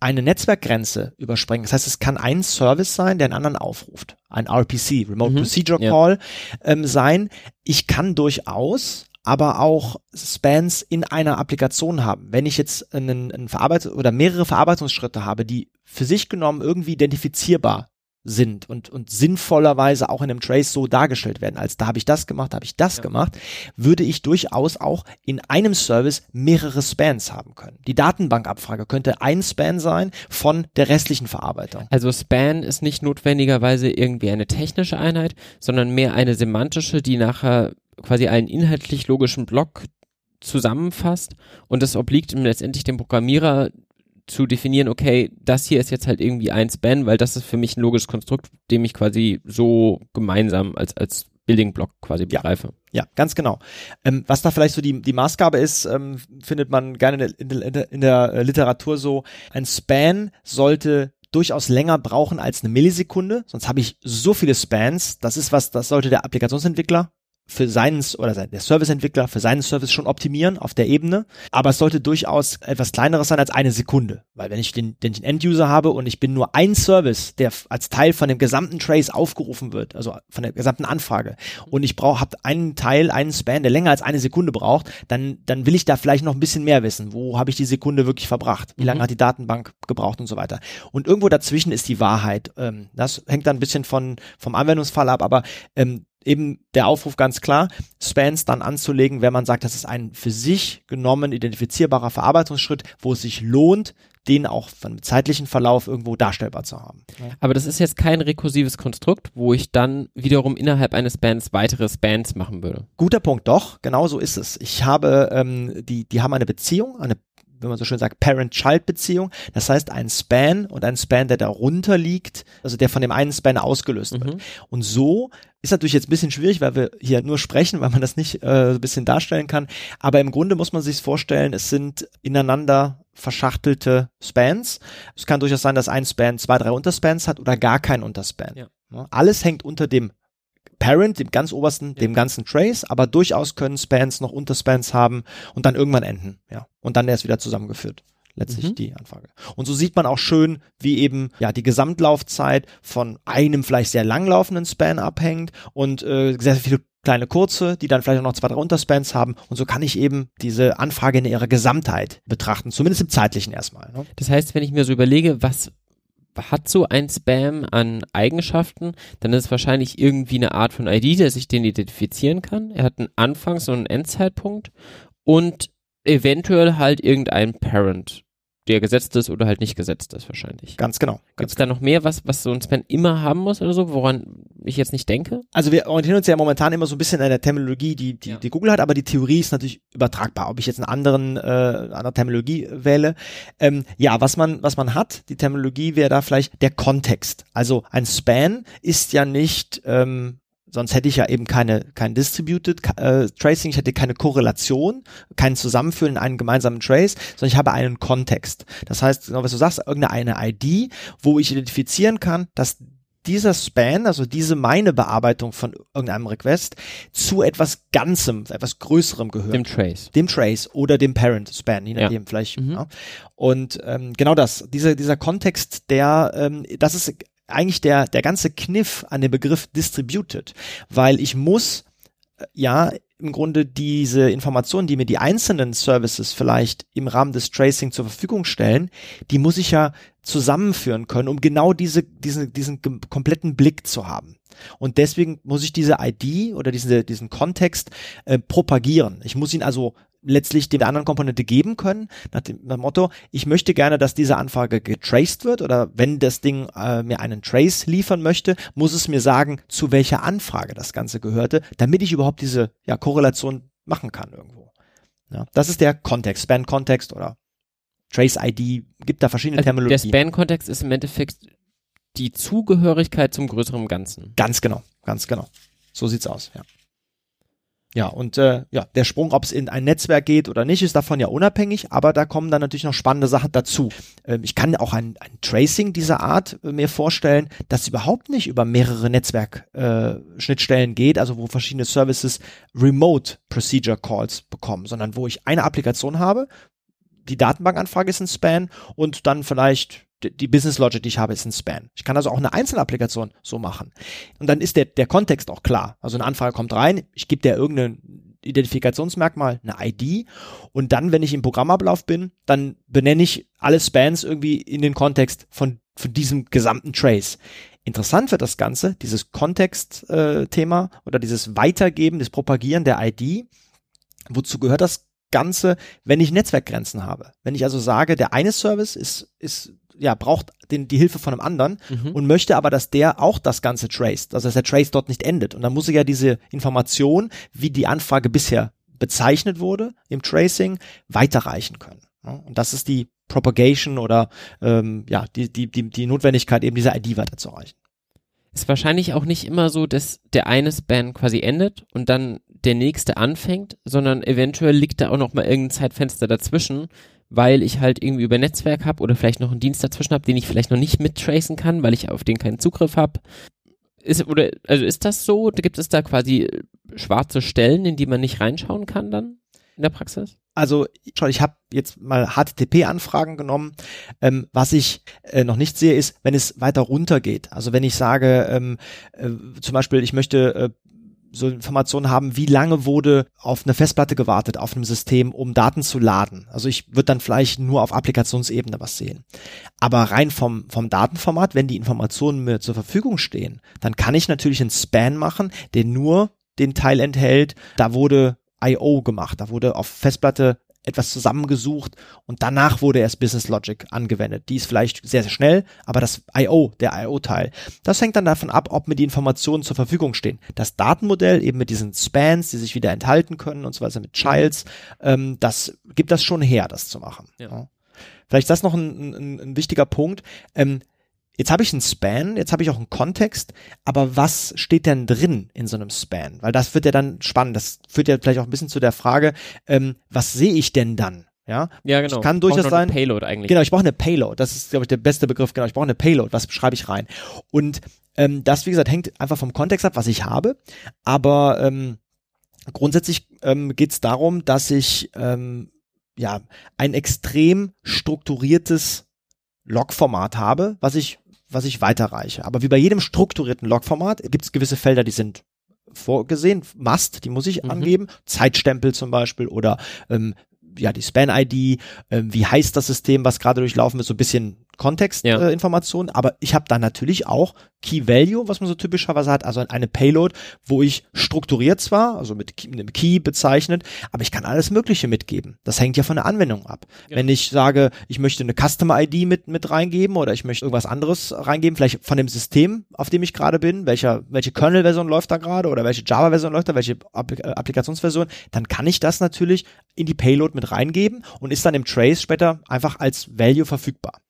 eine Netzwerkgrenze überspringen. Das heißt, es kann ein Service sein, der einen anderen aufruft. Ein RPC, Remote mhm, Procedure ja. Call, ähm, sein. Ich kann durchaus aber auch Spans in einer Applikation haben. Wenn ich jetzt einen, einen Verarbeit oder mehrere Verarbeitungsschritte habe, die für sich genommen irgendwie identifizierbar sind und, und sinnvollerweise auch in einem Trace so dargestellt werden, als da habe ich das gemacht, habe ich das ja. gemacht, würde ich durchaus auch in einem Service mehrere Spans haben können. Die Datenbankabfrage könnte ein Span sein von der restlichen Verarbeitung. Also Span ist nicht notwendigerweise irgendwie eine technische Einheit, sondern mehr eine semantische, die nachher quasi einen inhaltlich logischen Block zusammenfasst und es obliegt letztendlich dem Programmierer zu definieren, okay, das hier ist jetzt halt irgendwie ein Span, weil das ist für mich ein logisches Konstrukt, dem ich quasi so gemeinsam als, als Building Block quasi begreife. Ja, ja ganz genau. Ähm, was da vielleicht so die, die Maßgabe ist, ähm, findet man gerne in der, in, der, in der Literatur so, ein Span sollte durchaus länger brauchen als eine Millisekunde, sonst habe ich so viele Spans, das ist was, das sollte der Applikationsentwickler für seinen oder der Serviceentwickler für seinen Service schon optimieren auf der Ebene, aber es sollte durchaus etwas kleineres sein als eine Sekunde, weil wenn ich den, den Enduser habe und ich bin nur ein Service, der als Teil von dem gesamten Trace aufgerufen wird, also von der gesamten Anfrage und ich brauche habe einen Teil, einen Span, der länger als eine Sekunde braucht, dann dann will ich da vielleicht noch ein bisschen mehr wissen, wo habe ich die Sekunde wirklich verbracht, wie lange mhm. hat die Datenbank gebraucht und so weiter. Und irgendwo dazwischen ist die Wahrheit. Ähm, das hängt dann ein bisschen von vom Anwendungsfall ab, aber ähm, eben der Aufruf ganz klar, Spans dann anzulegen, wenn man sagt, das ist ein für sich genommen identifizierbarer Verarbeitungsschritt, wo es sich lohnt, den auch von zeitlichen Verlauf irgendwo darstellbar zu haben. Aber das ist jetzt kein rekursives Konstrukt, wo ich dann wiederum innerhalb eines Bands weitere Spans machen würde. Guter Punkt, doch, genau so ist es. Ich habe, ähm, die, die haben eine Beziehung, eine wenn man so schön sagt, Parent-Child-Beziehung. Das heißt, ein Span und ein Span, der darunter liegt, also der von dem einen Span ausgelöst wird. Mhm. Und so ist natürlich jetzt ein bisschen schwierig, weil wir hier nur sprechen, weil man das nicht äh, ein bisschen darstellen kann. Aber im Grunde muss man sich vorstellen, es sind ineinander verschachtelte Spans. Es kann durchaus sein, dass ein Span zwei, drei Unterspans hat oder gar kein Unterspan. Ja. Alles hängt unter dem Parent, dem ganz obersten, dem ganzen Trace, aber durchaus können Spans noch Unterspans haben und dann irgendwann enden, ja. Und dann erst wieder zusammengeführt. Letztlich Mhm. die Anfrage. Und so sieht man auch schön, wie eben ja die Gesamtlaufzeit von einem vielleicht sehr langlaufenden Span abhängt und äh, sehr viele kleine kurze, die dann vielleicht auch noch zwei, drei Unterspans haben. Und so kann ich eben diese Anfrage in ihrer Gesamtheit betrachten, zumindest im zeitlichen erstmal. Ne? Das heißt, wenn ich mir so überlege, was hat so ein Spam an Eigenschaften, dann ist es wahrscheinlich irgendwie eine Art von ID, dass ich den identifizieren kann. Er hat einen Anfangs- und einen Endzeitpunkt und eventuell halt irgendein Parent, der gesetzt ist oder halt nicht gesetzt ist wahrscheinlich. Ganz genau. Gibt es da noch mehr, was, was so ein Spam immer haben muss oder so, woran ich jetzt nicht denke? Also wir orientieren uns ja momentan immer so ein bisschen an der Terminologie, die, die, Ja. die Google hat, aber die Theorie ist natürlich übertragbar, ob ich jetzt einen anderen, äh, andere Terminologie wähle. Ähm, ja, was man, was man hat, die Terminologie wäre da vielleicht der Kontext. Also ein Span ist ja nicht, ähm, sonst hätte ich ja eben keine, kein Distributed äh, Tracing, ich hätte keine Korrelation, kein Zusammenführen in einen gemeinsamen Trace, sondern ich habe einen Kontext. Das heißt, genau was du sagst, irgendeine ID, wo ich identifizieren kann, dass dieser Span, also diese meine Bearbeitung von irgendeinem Request, zu etwas Ganzem, etwas Größerem gehört. Dem Trace. dem Trace oder dem Parent Span, je Ja. nachdem vielleicht. Mhm. Ja. Und ähm, genau das, dieser, dieser Kontext, der, ähm, das ist eigentlich der, der ganze Kniff an dem Begriff distributed, weil ich muss äh, ja im Grunde diese Informationen, die mir die einzelnen Services vielleicht im Rahmen des Tracing zur Verfügung stellen, die muss ich ja zusammenführen können, um genau diese, diesen, diesen kompletten Blick zu haben. Und deswegen muss ich diese ID oder diese, diesen Kontext äh, propagieren. Ich muss ihn also letztlich der anderen Komponente geben können, nach dem, nach dem Motto, ich möchte gerne, dass diese Anfrage getraced wird oder wenn das Ding äh, mir einen Trace liefern möchte, muss es mir sagen, zu welcher Anfrage das Ganze gehörte, damit ich überhaupt diese ja, Korrelation machen kann irgendwo. Ja, das ist der Kontext, Span-Kontext oder Trace-ID, gibt da verschiedene Also der Terminologien. Span-Kontext ist im Endeffekt die Zugehörigkeit zum größeren Ganzen. Ganz genau, ganz genau. So sieht's aus, ja. Ja, und äh, ja, der Sprung, ob es in ein Netzwerk geht oder nicht, ist davon ja unabhängig, aber da kommen dann natürlich noch spannende Sachen dazu. Ähm, ich kann auch ein, ein Tracing dieser Art äh, mir vorstellen, das überhaupt nicht über mehrere Netzwerk-Schnittstellen äh, geht, also wo verschiedene Services Remote Procedure Calls bekommen, sondern wo ich eine Applikation habe, die Datenbankanfrage ist ein Span und dann vielleicht die- Business Logic, die ich habe, ist ein Span. Ich kann also auch eine Einzelapplikation so machen. Und dann ist der, der Kontext auch klar. Also eine Anfrage kommt rein, ich gebe der irgendein Identifikationsmerkmal, eine ID und dann, wenn ich im Programmablauf bin, dann benenne ich alle Spans irgendwie in den Kontext von, von diesem gesamten Trace. Interessant wird das Ganze, dieses Kontext-Thema oder dieses Weitergeben, das Propagieren der ID. Wozu gehört das Ganze, wenn ich Netzwerkgrenzen habe? Wenn ich also sage, der eine Service ist, ist ja, braucht den, die Hilfe von einem anderen Mhm. und möchte aber, dass der auch das Ganze traced, also dass der Trace dort nicht endet. Und dann muss ich ja diese Information, wie die Anfrage bisher bezeichnet wurde im Tracing, weiterreichen können. Ja, Und das ist die Propagation oder ähm, ja, die, die, die, die Notwendigkeit, eben diese ID weiterzureichen. Ist wahrscheinlich auch nicht immer so, dass der eine Span quasi endet und dann der nächste anfängt, sondern eventuell liegt da auch noch mal irgendein Zeitfenster dazwischen, weil ich halt irgendwie über Netzwerk habe oder vielleicht noch einen Dienst dazwischen habe, den ich vielleicht noch nicht mittracen kann, weil ich auf den keinen Zugriff habe. Ist, oder, also ist das so? Gibt es da quasi äh, schwarze Stellen, in die man nicht reinschauen kann dann in der Praxis? Also schau, ich habe jetzt mal HTTP-Anfragen genommen. Ähm, was ich äh, noch nicht sehe, ist, wenn es weiter runter geht. Also wenn ich sage, ähm, äh, zum Beispiel, ich möchte äh, so Informationen haben, wie lange wurde auf eine Festplatte gewartet auf einem System, um Daten zu laden. Also ich würde dann vielleicht nur auf Applikationsebene was sehen. Aber rein vom, vom Datenformat, wenn die Informationen mir zur Verfügung stehen, dann kann ich natürlich einen Span machen, der nur den Teil enthält, da wurde I.O. gemacht, da wurde auf Festplatte etwas zusammengesucht und danach wurde erst Business Logic angewendet. Die ist vielleicht sehr, sehr schnell, aber das I.O., der I.O.-Teil, das hängt dann davon ab, ob mir die Informationen zur Verfügung stehen. Das Datenmodell eben mit diesen Spans, die sich wieder enthalten können und so weiter mit Childs, ähm, das gibt das schon her, das zu machen. Ja. Ja. Vielleicht ist das noch ein, ein, ein wichtiger Punkt. Ähm, Jetzt habe ich einen Span, jetzt habe ich auch einen Kontext, aber was steht denn drin in so einem Span? Weil das wird ja dann spannend. Das führt ja vielleicht auch ein bisschen zu der Frage, ähm, was sehe ich denn dann? Ja, ja genau. Ich kann durchaus sein. Payload eigentlich. Genau, ich brauche eine Payload. Das ist, glaube ich, der beste Begriff. Genau, ich brauche eine Payload. Was schreibe ich rein? Und ähm, das, wie gesagt, hängt einfach vom Kontext ab, was ich habe. Aber ähm, grundsätzlich ähm, geht es darum, dass ich ähm, ja ein extrem strukturiertes Logformat habe, was ich was ich weiterreiche. Aber wie bei jedem strukturierten Logformat gibt es gewisse Felder, die sind vorgesehen, Must, die muss ich mhm. angeben, Zeitstempel zum Beispiel oder ähm, ja die Span-ID, ähm, wie heißt das System, was gerade durchlaufen wird, so ein bisschen Kontextinformationen, ja. äh, aber ich habe dann natürlich auch Key Value, was man so typischerweise hat, also eine Payload, wo ich strukturiert zwar, also mit einem Key bezeichnet, aber ich kann alles Mögliche mitgeben. Das hängt ja von der Anwendung ab. Ja. Wenn ich sage, ich möchte eine Customer ID mit, mit reingeben oder ich möchte irgendwas anderes reingeben, vielleicht von dem System, auf dem ich gerade bin, welcher, welche Kernel-Version läuft da gerade oder welche Java-Version läuft da, welche Applik äh, Applikationsversion, dann kann ich das natürlich in die Payload mit reingeben und ist dann im Trace später einfach als Value verfügbar.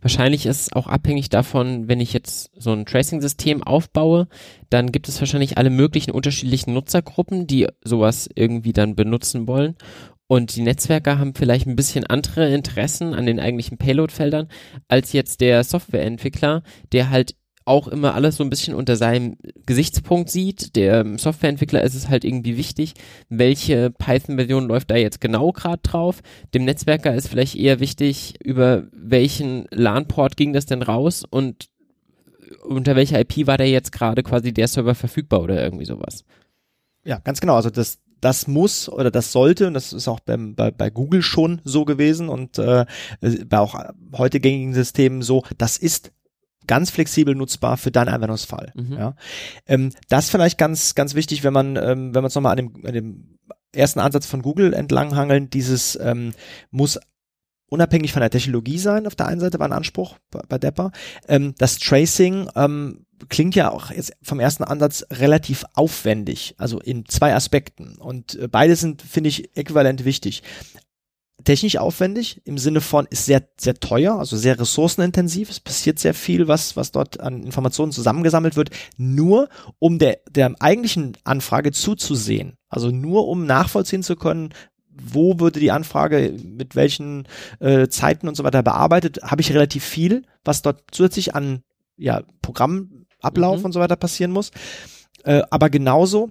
Wahrscheinlich ist es auch abhängig davon, wenn ich jetzt so ein Tracing-System aufbaue, dann gibt es wahrscheinlich alle möglichen unterschiedlichen Nutzergruppen, die sowas irgendwie dann benutzen wollen. Und die Netzwerker haben vielleicht ein bisschen andere Interessen an den eigentlichen Payload-Feldern als jetzt der Softwareentwickler, der halt auch immer alles so ein bisschen unter seinem Gesichtspunkt sieht. Der Softwareentwickler ist es halt irgendwie wichtig, welche Python-Version läuft da jetzt genau gerade drauf. Dem Netzwerker ist vielleicht eher wichtig, über welchen LAN-Port ging das denn raus und unter welcher IP war der jetzt gerade quasi der Server verfügbar oder irgendwie sowas. Ja, ganz genau. Also das, das muss oder das sollte, und das ist auch beim, bei, bei Google schon so gewesen und äh, bei auch heute gängigen Systemen so, das ist ganz flexibel nutzbar für deinen Anwendungsfall. Mhm. Ja. Ähm, das vielleicht ganz, ganz wichtig, wenn man, ähm, wenn man es nochmal an dem, an dem ersten Ansatz von Google entlanghangeln, dieses ähm, muss unabhängig von der Technologie sein, auf der einen Seite war ein Anspruch bei, bei Depper. Ähm, das Tracing ähm, klingt ja auch jetzt vom ersten Ansatz relativ aufwendig, also in zwei Aspekten. Und äh, beide sind, finde ich, äquivalent wichtig technisch aufwendig im Sinne von ist sehr sehr teuer, also sehr ressourcenintensiv. Es passiert sehr viel, was was dort an Informationen zusammengesammelt wird, nur um der der eigentlichen Anfrage zuzusehen. Also nur um nachvollziehen zu können, wo würde die Anfrage mit welchen äh, Zeiten und so weiter bearbeitet, habe ich relativ viel, was dort zusätzlich an ja Programmablauf mhm. und so weiter passieren muss. Äh, aber genauso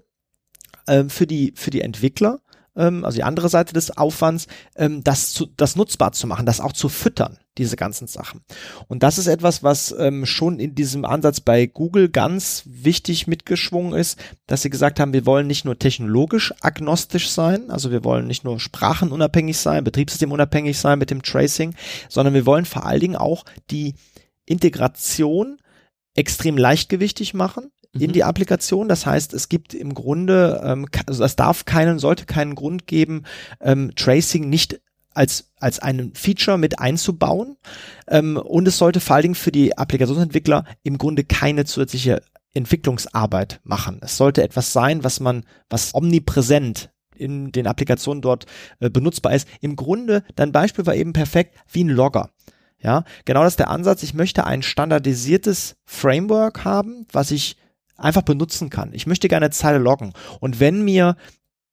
äh, für die für die Entwickler ähm, also die andere Seite des Aufwands, ähm, das, zu, das nutzbar zu machen, das auch zu füttern, diese ganzen Sachen. Und das ist etwas, was ähm, schon in diesem Ansatz bei Google ganz wichtig mitgeschwungen ist, dass sie gesagt haben, wir wollen nicht nur technologisch agnostisch sein, also wir wollen nicht nur sprachenunabhängig sein, betriebssystemunabhängig sein mit dem Tracing, sondern wir wollen vor allen Dingen auch die Integration extrem leichtgewichtig machen in die mhm. Applikation. Das heißt, es gibt im Grunde, ähm, also es darf keinen, sollte keinen Grund geben, ähm, Tracing nicht als, als einen Feature mit einzubauen. Ähm, und es sollte vor allen Dingen für die Applikationsentwickler im Grunde keine zusätzliche Entwicklungsarbeit machen. Es sollte etwas sein, was man, was omnipräsent in den Applikationen dort äh, benutzbar ist. Im Grunde, dein Beispiel war eben perfekt wie ein Logger. Ja, genau das ist der Ansatz. Ich möchte ein standardisiertes Framework haben, was ich einfach benutzen kann. Ich möchte gerne eine Zeile loggen. Und wenn mir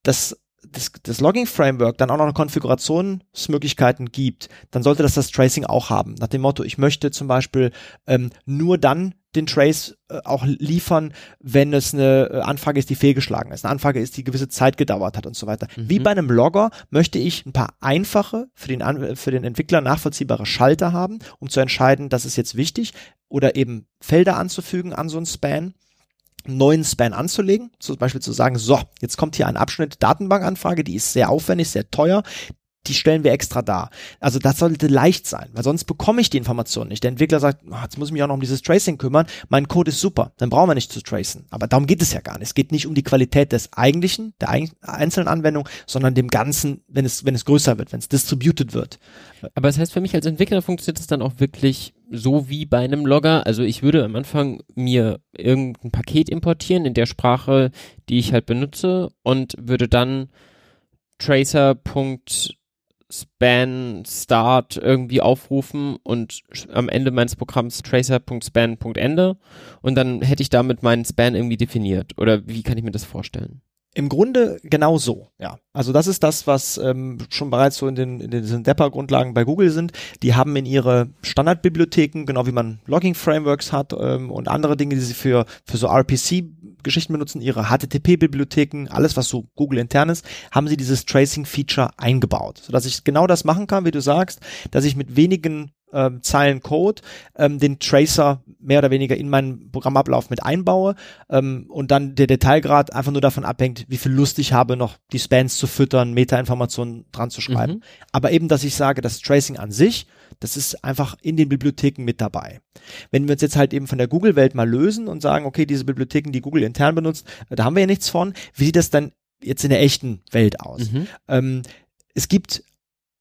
das das, das Logging-Framework dann auch noch Konfigurationsmöglichkeiten gibt, dann sollte das das Tracing auch haben. Nach dem Motto, ich möchte zum Beispiel ähm, nur dann den Trace äh, auch liefern, wenn es eine äh, Anfrage ist, die fehlgeschlagen ist, eine Anfrage ist, die gewisse Zeit gedauert hat und so weiter. Mhm. Wie bei einem Logger möchte ich ein paar einfache, für den, für den Entwickler nachvollziehbare Schalter haben, um zu entscheiden, das ist jetzt wichtig, oder eben Felder anzufügen an so ein Span neuen Span anzulegen, zum Beispiel zu sagen, so, jetzt kommt hier ein Abschnitt Datenbankanfrage, die ist sehr aufwendig, sehr teuer, die stellen wir extra dar. Also das sollte leicht sein, weil sonst bekomme ich die Information nicht. Der Entwickler sagt, oh, jetzt muss ich mich auch noch um dieses Tracing kümmern, mein Code ist super, dann brauchen wir nicht zu tracen. Aber darum geht es ja gar nicht. Es geht nicht um die Qualität des eigentlichen, der einzelnen Anwendung, sondern dem Ganzen, wenn es, wenn es größer wird, wenn es distributed wird. Aber das heißt, für mich als Entwickler funktioniert es dann auch wirklich so wie bei einem Logger. Also ich würde am Anfang mir irgendein Paket importieren in der Sprache, die ich halt benutze und würde dann tracer span start irgendwie aufrufen und am Ende meines Programms tracer.span.ende und dann hätte ich damit meinen Span irgendwie definiert. Oder wie kann ich mir das vorstellen? Im Grunde genau so, ja. Also das ist das, was ähm, schon bereits so in den, in den Depper-Grundlagen bei Google sind. Die haben in ihre Standardbibliotheken, genau wie man Logging-Frameworks hat ähm, und andere Dinge, die sie für, für so RPC-Geschichten benutzen, ihre HTTP-Bibliotheken, alles was so Google intern ist, haben sie dieses Tracing-Feature eingebaut, sodass ich genau das machen kann, wie du sagst, dass ich mit wenigen ähm, Zeilen Code ähm, den Tracer mehr oder weniger in meinen Programmablauf mit einbaue ähm, und dann der Detailgrad einfach nur davon abhängt, wie viel Lust ich habe, noch die Spans zu füttern, Metainformationen dran zu schreiben. Mhm. Aber eben, dass ich sage, das Tracing an sich, das ist einfach in den Bibliotheken mit dabei. Wenn wir uns jetzt halt eben von der Google-Welt mal lösen und sagen, okay, diese Bibliotheken, die Google intern benutzt, äh, da haben wir ja nichts von. Wie sieht das dann jetzt in der echten Welt aus? Mhm. Ähm, es gibt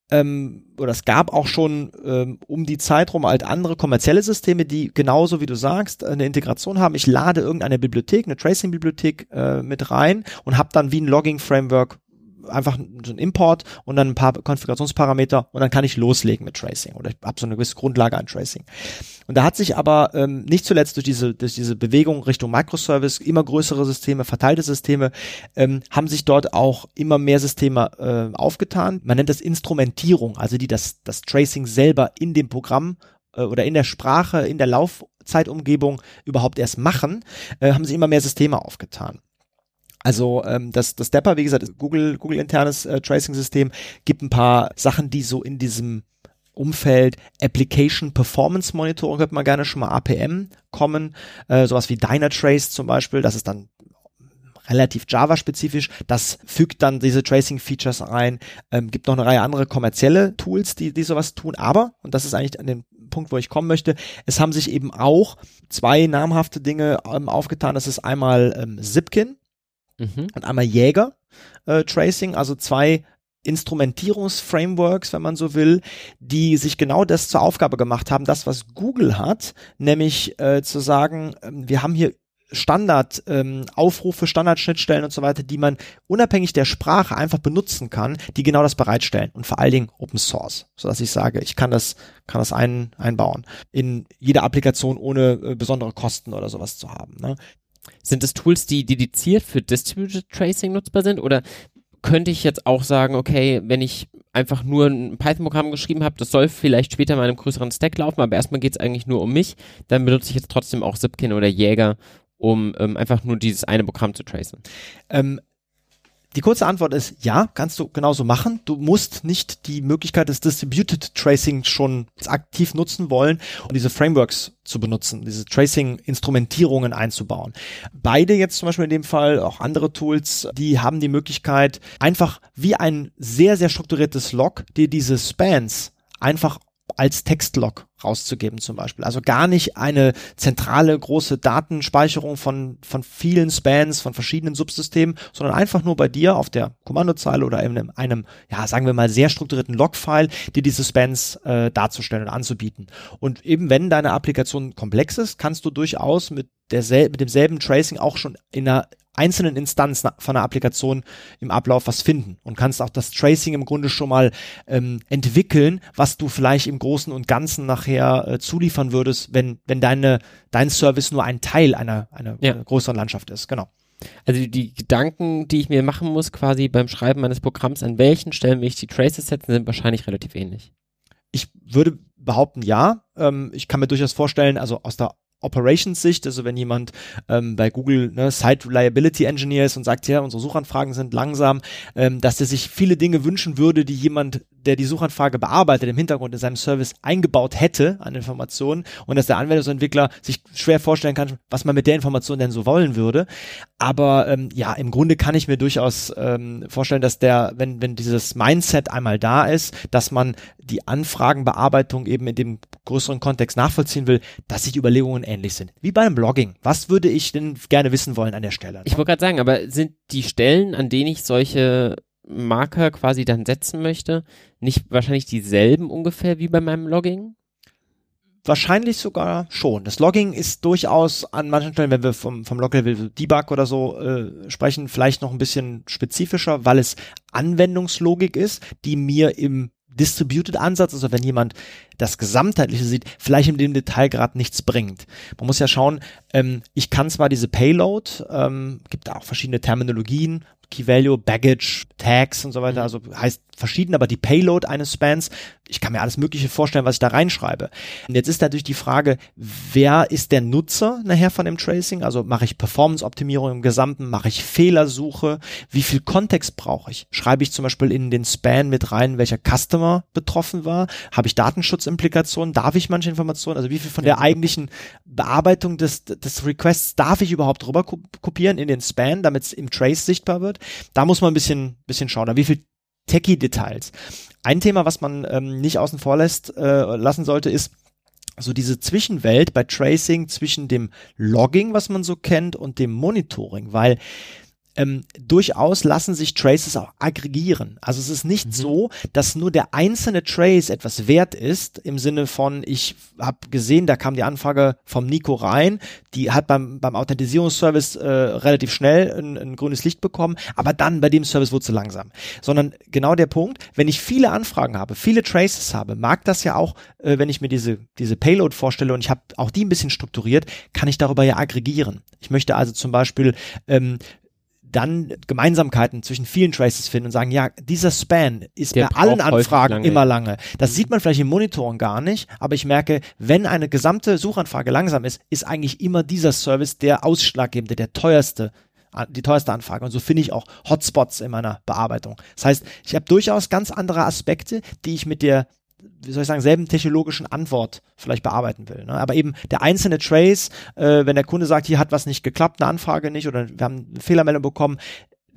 ähm, oder es gab auch schon ähm, um die Zeit rum halt andere kommerzielle Systeme, die genauso wie du sagst eine Integration haben. Ich lade irgendeine Bibliothek, eine Tracing-Bibliothek äh, mit rein und habe dann wie ein Logging-Framework einfach so ein Import und dann ein paar Konfigurationsparameter und dann kann ich loslegen mit Tracing oder ich habe so eine gewisse Grundlage an Tracing. Und da hat sich aber ähm, nicht zuletzt durch diese durch diese Bewegung Richtung Microservice immer größere Systeme, verteilte Systeme, ähm, haben sich dort auch immer mehr Systeme äh, aufgetan. Man nennt das Instrumentierung, also die das das Tracing selber in dem Programm äh, oder in der Sprache, in der Laufzeitumgebung überhaupt erst machen, äh, haben sich immer mehr Systeme aufgetan. Also ähm, das, das Dapper, wie gesagt, Google, Google internes äh, Tracing-System, gibt ein paar Sachen, die so in diesem Umfeld Application Performance Monitoring, hört man gerne schon mal APM kommen, äh, sowas wie Dynatrace zum Beispiel, das ist dann relativ Java-spezifisch. Das fügt dann diese Tracing-Features ein. Ähm, gibt noch eine Reihe andere kommerzielle Tools, die, die sowas tun. Aber, und das ist eigentlich an dem Punkt, wo ich kommen möchte, es haben sich eben auch zwei namhafte Dinge ähm, aufgetan. Das ist einmal ähm, Zipkin mhm. und einmal Jäger äh, Tracing, also zwei Instrumentierungsframeworks, wenn man so will, die sich genau das zur Aufgabe gemacht haben, das, was Google hat, nämlich äh, zu sagen, äh, wir haben hier Standard ähm, Aufrufe, Standardschnittstellen und so weiter, die man unabhängig der Sprache einfach benutzen kann, die genau das bereitstellen und vor allen Dingen Open Source, so dass ich sage, ich kann das kann das ein, einbauen in jede Applikation ohne äh, besondere Kosten oder sowas zu haben. Ne? Sind es Tools, die dediziert für Distributed Tracing nutzbar sind oder könnte ich jetzt auch sagen, okay, wenn ich einfach nur ein Python-Programm geschrieben habe, das soll vielleicht später mal in einem größeren Stack laufen, aber erstmal geht es eigentlich nur um mich, dann benutze ich jetzt trotzdem auch Zipkin oder Jäger, um ähm, einfach nur dieses eine Programm zu tracen. Ähm, die kurze Antwort ist ja, kannst du genauso machen. Du musst nicht die Möglichkeit des Distributed Tracing schon aktiv nutzen wollen, um diese Frameworks zu benutzen, diese Tracing-Instrumentierungen einzubauen. Beide jetzt zum Beispiel in dem Fall, auch andere Tools, die haben die Möglichkeit, einfach wie ein sehr, sehr strukturiertes Log, dir diese Spans einfach als Textlog rauszugeben zum Beispiel. Also gar nicht eine zentrale große Datenspeicherung von, von vielen Spans, von verschiedenen Subsystemen, sondern einfach nur bei dir auf der Kommandozeile oder in einem, einem ja, sagen wir mal, sehr strukturierten Logfile, dir diese Spans äh, darzustellen und anzubieten. Und eben wenn deine Applikation komplex ist, kannst du durchaus mit dersel mit demselben Tracing auch schon in einer einzelnen Instanz von einer Applikation im Ablauf was finden und kannst auch das Tracing im Grunde schon mal ähm, entwickeln, was du vielleicht im Großen und Ganzen nachher äh, zuliefern würdest, wenn, wenn deine, dein Service nur ein Teil einer, einer, ja. einer größeren Landschaft ist. Genau. Also die Gedanken, die ich mir machen muss, quasi beim Schreiben meines Programms, an welchen Stellen will ich die Traces setzen, sind wahrscheinlich relativ ähnlich. Ich würde behaupten, ja. Ähm, ich kann mir durchaus vorstellen, also aus der Operations-Sicht, also wenn jemand ähm, bei Google ne, Site Reliability Engineer ist und sagt, ja, unsere Suchanfragen sind langsam, ähm, dass er sich viele Dinge wünschen würde, die jemand, der die Suchanfrage bearbeitet, im Hintergrund in seinem Service eingebaut hätte an Informationen und dass der Anwendungsentwickler sich schwer vorstellen kann, was man mit der Information denn so wollen würde. Aber ähm, ja, im Grunde kann ich mir durchaus ähm, vorstellen, dass der, wenn, wenn dieses Mindset einmal da ist, dass man die Anfragenbearbeitung eben in dem größeren Kontext nachvollziehen will, dass sich Überlegungen ähnlich sind. Wie bei einem Blogging. Was würde ich denn gerne wissen wollen an der Stelle? Ich wollte gerade sagen, aber sind die Stellen, an denen ich solche Marker quasi dann setzen möchte, nicht wahrscheinlich dieselben ungefähr wie bei meinem Logging? Wahrscheinlich sogar schon. Das Logging ist durchaus an manchen Stellen, wenn wir vom, vom Log-Level Debug oder so äh, sprechen, vielleicht noch ein bisschen spezifischer, weil es Anwendungslogik ist, die mir im Distributed Ansatz, also wenn jemand das Gesamtheitliche sieht, vielleicht in dem Detailgrad nichts bringt. Man muss ja schauen, ähm, ich kann zwar diese Payload, ähm, gibt auch verschiedene Terminologien, Key Value, Baggage, Tags und so weiter, mhm. also heißt verschieden, aber die Payload eines Spans, ich kann mir alles Mögliche vorstellen, was ich da reinschreibe. Und jetzt ist natürlich die Frage, wer ist der Nutzer nachher von dem Tracing? Also mache ich Performance-Optimierung im Gesamten, mache ich Fehlersuche, wie viel Kontext brauche ich? Schreibe ich zum Beispiel in den Span mit rein, welcher Customer betroffen war? Habe ich Datenschutzimplikationen? Darf ich manche Informationen? Also wie viel von der eigentlichen Bearbeitung des, des Requests darf ich überhaupt rüber kopieren in den Span, damit es im Trace sichtbar wird? Da muss man ein bisschen, bisschen schauen. Wie viel Techie-Details. Ein Thema, was man ähm, nicht außen vor lässt, äh, lassen sollte, ist so diese Zwischenwelt bei Tracing zwischen dem Logging, was man so kennt, und dem Monitoring, weil ähm, durchaus lassen sich Traces auch aggregieren. Also es ist nicht mhm. so, dass nur der einzelne Trace etwas wert ist, im Sinne von, ich habe gesehen, da kam die Anfrage vom Nico rein, die hat beim, beim Authentisierungsservice äh, relativ schnell ein, ein grünes Licht bekommen, aber dann bei dem Service wurde sie langsam. Sondern genau der Punkt, wenn ich viele Anfragen habe, viele Traces habe, mag das ja auch, äh, wenn ich mir diese, diese Payload vorstelle und ich habe auch die ein bisschen strukturiert, kann ich darüber ja aggregieren. Ich möchte also zum Beispiel ähm, dann Gemeinsamkeiten zwischen vielen Traces finden und sagen, ja, dieser Span ist Der bei allen Anfragen lange. immer lange. Das sieht man vielleicht im Monitoring gar nicht, aber ich merke, wenn eine gesamte Suchanfrage langsam ist, ist eigentlich immer dieser Service der ausschlaggebende, der teuerste die teuerste Anfrage. Und so finde ich auch Hotspots in meiner Bearbeitung. Das heißt, ich habe durchaus ganz andere Aspekte, die ich mit der wie soll ich sagen, selben technologischen Antwort vielleicht bearbeiten will. Ne? Aber eben der einzelne Trace, äh, wenn der Kunde sagt, hier hat was nicht geklappt, eine Anfrage nicht oder wir haben eine Fehlermeldung bekommen,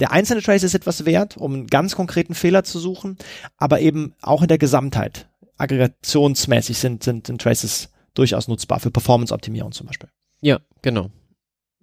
der einzelne Trace ist etwas wert, um einen ganz konkreten Fehler zu suchen, aber eben auch in der Gesamtheit. Aggregationsmäßig sind, sind, sind Traces durchaus nutzbar für Performance-Optimierung zum Beispiel. Ja, genau.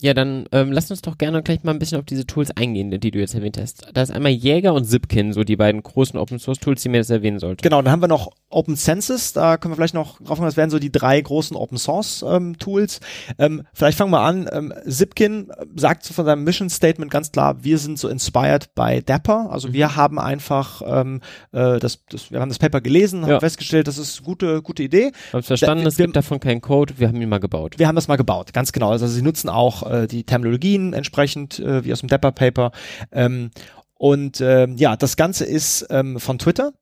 Ja, dann ähm, lass uns doch gerne gleich mal ein bisschen auf diese Tools eingehen, die du jetzt erwähnt hast. Da ist einmal Jäger und Zipkin, so die beiden großen Open Source Tools, die mir jetzt erwähnen sollte. Genau, dann haben wir noch Open Census, da können wir vielleicht noch drauf kommen, das wären so die drei großen Open Source ähm, Tools. Ähm, vielleicht fangen wir an. Ähm, Zipkin sagt von seinem Mission Statement ganz klar, wir sind so inspired by Dapper. Also mhm. wir haben einfach ähm, äh, das, das, wir haben das Paper gelesen, haben ja. festgestellt, das ist gute, gute Idee. Haben verstanden, da, es gibt davon keinen Code, wir haben ihn mal gebaut. Wir haben das mal gebaut, ganz genau. Also sie nutzen auch äh, die Terminologien entsprechend äh, wie aus dem Dapper Paper. Ähm, und ähm, ja, das Ganze ist ähm, von Twitter,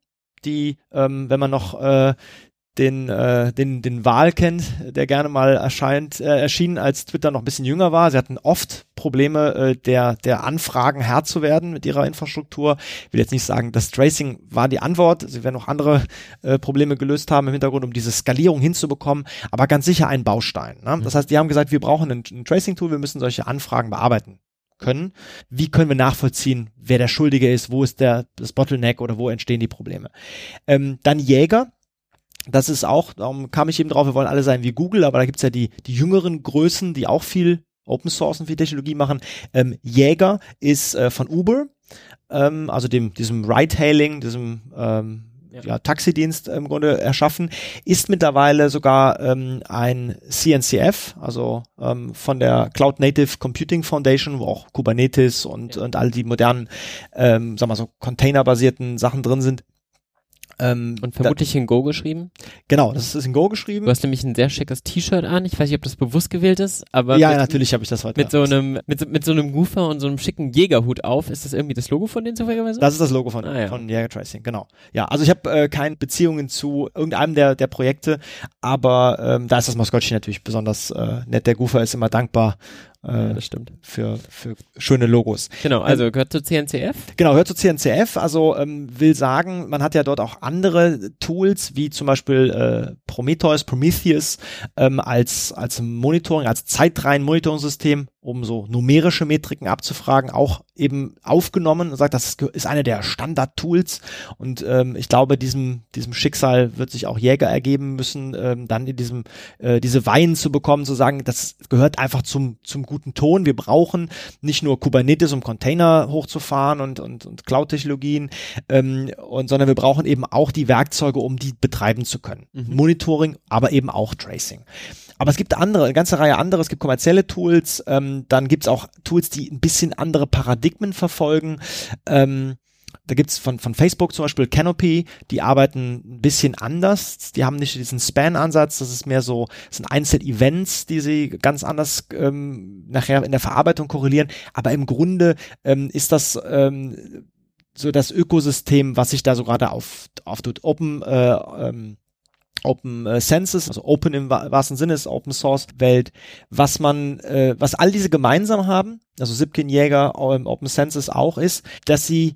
die, ähm, wenn man noch äh, den, äh, den, den Wahl kennt, der gerne mal erscheint, äh, erschienen, als Twitter noch ein bisschen jünger war. Sie hatten oft Probleme, äh, der, der Anfragen Herr zu werden mit ihrer Infrastruktur. Ich will jetzt nicht sagen, das Tracing war die Antwort. Sie werden noch andere äh, Probleme gelöst haben im Hintergrund, um diese Skalierung hinzubekommen, aber ganz sicher ein Baustein. Ne? Das mhm. heißt, die haben gesagt, wir brauchen ein, ein Tracing-Tool, wir müssen solche Anfragen bearbeiten können. Wie können wir nachvollziehen, wer der Schuldige ist, wo ist der das Bottleneck oder wo entstehen die Probleme? Ähm, dann Jäger, das ist auch, darum kam ich eben drauf, wir wollen alle sein wie Google, aber da gibt's ja die, die jüngeren Größen, die auch viel Open Source und viel Technologie machen. Ähm, Jäger ist äh, von Uber, ähm, also dem, diesem Ride-Hailing, diesem ähm, ja. ja, Taxidienst im Grunde erschaffen, ist mittlerweile sogar ähm, ein CNCF, also ähm, von der Cloud Native Computing Foundation, wo auch Kubernetes und, ja. und all die modernen, ähm, sagen wir so, containerbasierten Sachen drin sind, Ähm, Und vermutlich in Go geschrieben. Genau, das ist in Go geschrieben. Du hast nämlich ein sehr schickes T-Shirt an. Ich weiß nicht, ob das bewusst gewählt ist, aber ja, mit, natürlich habe ich das heute. mit so einem mit, so- mit so einem Goofer und so einem schicken Jägerhut auf. Ist das irgendwie das Logo von denen zufälligerweise? Das ist das Logo von, Ah, ja. von Jäger Tracing, genau. Ja, also ich habe äh, keine Beziehungen zu irgendeinem der, der Projekte, aber ähm, da ist das Maskottchen natürlich besonders äh, nett. Der Goofer ist immer dankbar ja, äh, das stimmt. für, für schöne Logos. Genau, also gehört zu CNCF. Genau, hört zu CNCF, also ähm, will sagen, man hat ja dort auch andere Tools, wie zum Beispiel äh, Prometheus, Prometheus, ähm, als, als Monitoring, als zeitreihen Monitoring-System, um so numerische Metriken abzufragen, auch eben aufgenommen und sagt, das ist- eine der Standard-Tools und ähm, ich glaube, diesem, diesem Schicksal wird sich auch Jäger ergeben müssen, ähm, dann in diesem, äh, diese Weihen zu bekommen, zu sagen, das gehört einfach zum, zum guten Ton. Wir brauchen nicht nur Kubernetes, um Container hochzufahren und, und, und Cloud-Technologien, ähm, und, sondern wir brauchen eben auch die Werkzeuge, um die betreiben zu können. Monitoring, aber eben auch Tracing. Aber es gibt andere, eine ganze Reihe andere. Es gibt kommerzielle Tools, ähm, dann gibt es auch Tools, die ein bisschen andere Paradigmen verfolgen. Ähm, da gibt's von, von Facebook zum Beispiel Canopy, die arbeiten ein bisschen anders. Die haben nicht diesen Span-Ansatz, das ist mehr so, das sind Einzel-Events, die sie ganz anders ähm, nachher in der Verarbeitung korrelieren. Aber im Grunde ähm, ist das ähm, so das Ökosystem, was sich da so gerade auf, auf tut. Open, äh, ähm, Open äh, Census, also Open im wa- wahrsten Sinne ist Open Source Welt, was man, äh, was all diese gemeinsam haben, also Sipkin Jäger, ähm, Open Census auch ist, dass sie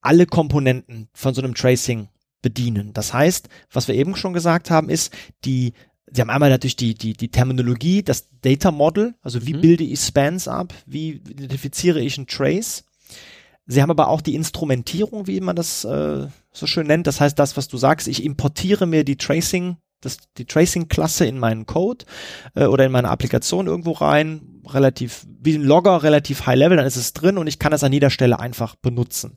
alle Komponenten von so einem Tracing bedienen. Das heißt, was wir eben schon gesagt haben, ist, die, sie haben einmal natürlich die, die, die Terminologie, das Data Model, also wie Mhm. bilde ich Spans ab, wie identifiziere ich einen Trace. Sie haben aber auch die Instrumentierung, wie man das äh, so schön nennt. Das heißt, das, was du sagst, ich importiere mir die Tracing, das, die Tracing-Klasse in meinen Code äh, oder in meine Applikation irgendwo rein, relativ wie ein Logger, relativ high level, dann ist es drin und ich kann es an jeder Stelle einfach benutzen.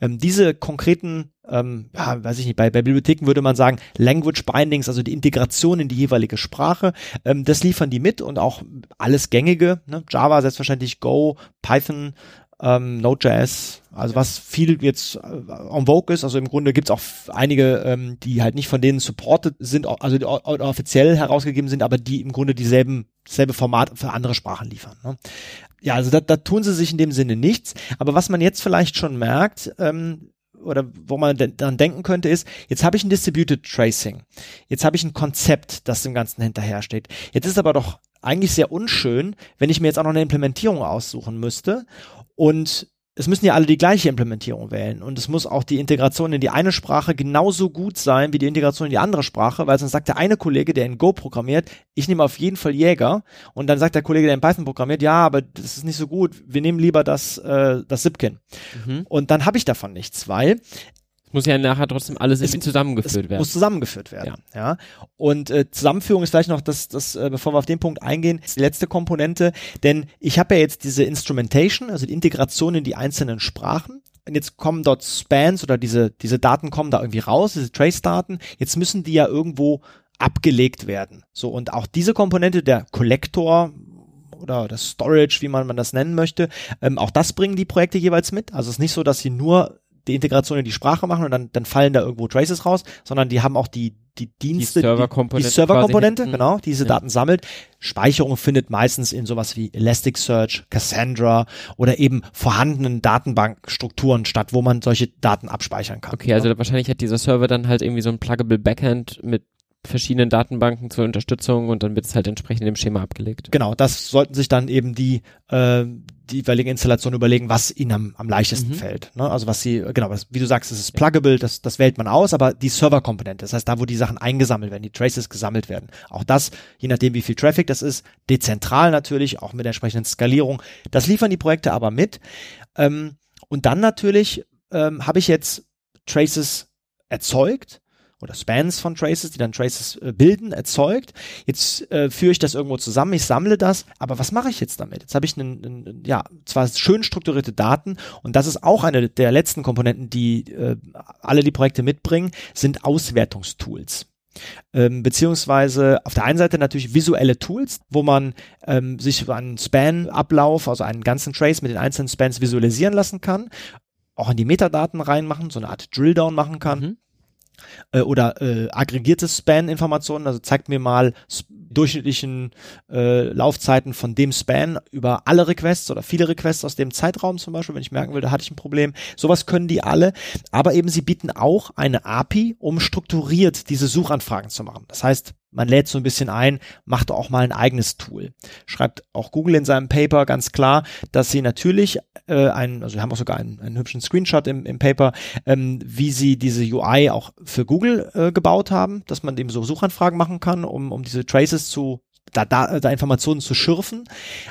Ähm, diese konkreten, ähm, ja, weiß ich nicht, bei, bei Bibliotheken würde man sagen, Language Bindings, also die Integration in die jeweilige Sprache, ähm, das liefern die mit und auch alles gängige, ne? Java selbstverständlich, Go, Python, ähm, Node.js, also was viel jetzt äh, en vogue ist, also im Grunde gibt's auch einige, ähm, die halt nicht von denen supported sind, also die offiziell herausgegeben sind, aber die im Grunde dieselben, dasselbe Format für andere Sprachen liefern. Ne? Ja, also da, da tun sie sich in dem Sinne nichts, aber was man jetzt vielleicht schon merkt, ähm, oder wo man dann denken könnte, ist, jetzt habe ich ein Distributed Tracing. Jetzt habe ich ein Konzept, das dem Ganzen hinterher steht. Jetzt ist aber doch eigentlich sehr unschön, wenn ich mir jetzt auch noch eine Implementierung aussuchen müsste. Und es müssen ja alle die gleiche Implementierung wählen. Und es muss auch die Integration in die eine Sprache genauso gut sein wie die Integration in die andere Sprache, weil sonst sagt der eine Kollege, der in Go programmiert, ich nehme auf jeden Fall Jäger. Und dann sagt der Kollege, der in Python programmiert, ja, aber das ist nicht so gut. Wir nehmen lieber das, äh, das Zipkin. Mhm. Und dann habe ich davon nichts, weil Es muss ja nachher trotzdem alles irgendwie es zusammengeführt es werden. muss zusammengeführt werden. Ja. Und äh, Zusammenführung ist vielleicht noch das, das äh, bevor wir auf den Punkt eingehen, die letzte Komponente, denn ich habe ja jetzt diese Instrumentation, also die Integration in die einzelnen Sprachen. Und jetzt kommen dort Spans oder diese, diese Daten kommen da irgendwie raus, diese Trace-Daten. Jetzt müssen die ja irgendwo abgelegt werden. So, und auch diese Komponente, der Kollektor, oder das Storage, wie man, man das nennen möchte. Ähm, auch das bringen die Projekte jeweils mit. Also es ist nicht so, dass sie nur die Integration in die Sprache machen und dann, dann fallen da irgendwo Traces raus, sondern die haben auch die, die Dienste, Serverkomponente die Serverkomponente, quasi hinten. genau, die diese Ja. Daten sammelt. Speicherung findet meistens in sowas wie Elasticsearch, Cassandra oder eben vorhandenen Datenbankstrukturen statt, wo man solche Daten abspeichern kann. Okay, also wahrscheinlich hat dieser Server dann halt irgendwie so ein pluggable Backend mit verschiedenen Datenbanken zur Unterstützung und dann wird es halt entsprechend im Schema abgelegt. Genau, das sollten sich dann eben die, äh, die jeweilige Installation überlegen, was ihnen am, am leichtesten Mhm. fällt. Ne? Also was sie, genau, was, wie du sagst, es ist pluggable, das, das wählt man aus, aber die Serverkomponente, das heißt da, wo die Sachen eingesammelt werden, die Traces gesammelt werden. Auch das, je nachdem wie viel Traffic das ist, dezentral natürlich, auch mit der entsprechenden Skalierung. Das liefern die Projekte aber mit. Ähm, und dann natürlich ähm, habe ich jetzt Traces erzeugt oder Spans von Traces, die dann Traces äh, bilden, erzeugt. Jetzt äh, führe ich das irgendwo zusammen, ich sammle das, aber was mache ich jetzt damit? Jetzt habe ich einen, einen, ja, zwar schön strukturierte Daten und das ist auch eine der letzten Komponenten, die äh, alle die Projekte mitbringen, sind Auswertungstools. Ähm, beziehungsweise auf der einen Seite natürlich visuelle Tools, wo man ähm, sich einen Span-Ablauf, also einen ganzen Trace mit den einzelnen Spans visualisieren lassen kann, auch in die Metadaten reinmachen, so eine Art Drilldown machen kann. Mhm. Äh, oder äh, aggregierte Span-Informationen, also zeigt mir mal durchschnittlichen äh, Laufzeiten von dem Span über alle Requests oder viele Requests aus dem Zeitraum zum Beispiel, wenn ich merken will, da hatte ich ein Problem. Sowas können die alle, aber eben sie bieten auch eine API, um strukturiert diese Suchanfragen zu machen. Das heißt, man lädt so ein bisschen ein, macht auch mal ein eigenes Tool. Schreibt auch Google in seinem Paper ganz klar, dass sie natürlich äh, ein, also wir haben auch sogar einen, einen hübschen Screenshot im, im Paper, ähm, wie sie diese UI auch für Google äh, gebaut haben, dass man eben so Suchanfragen machen kann, um, um diese Traces zu da, da, da Informationen zu schürfen,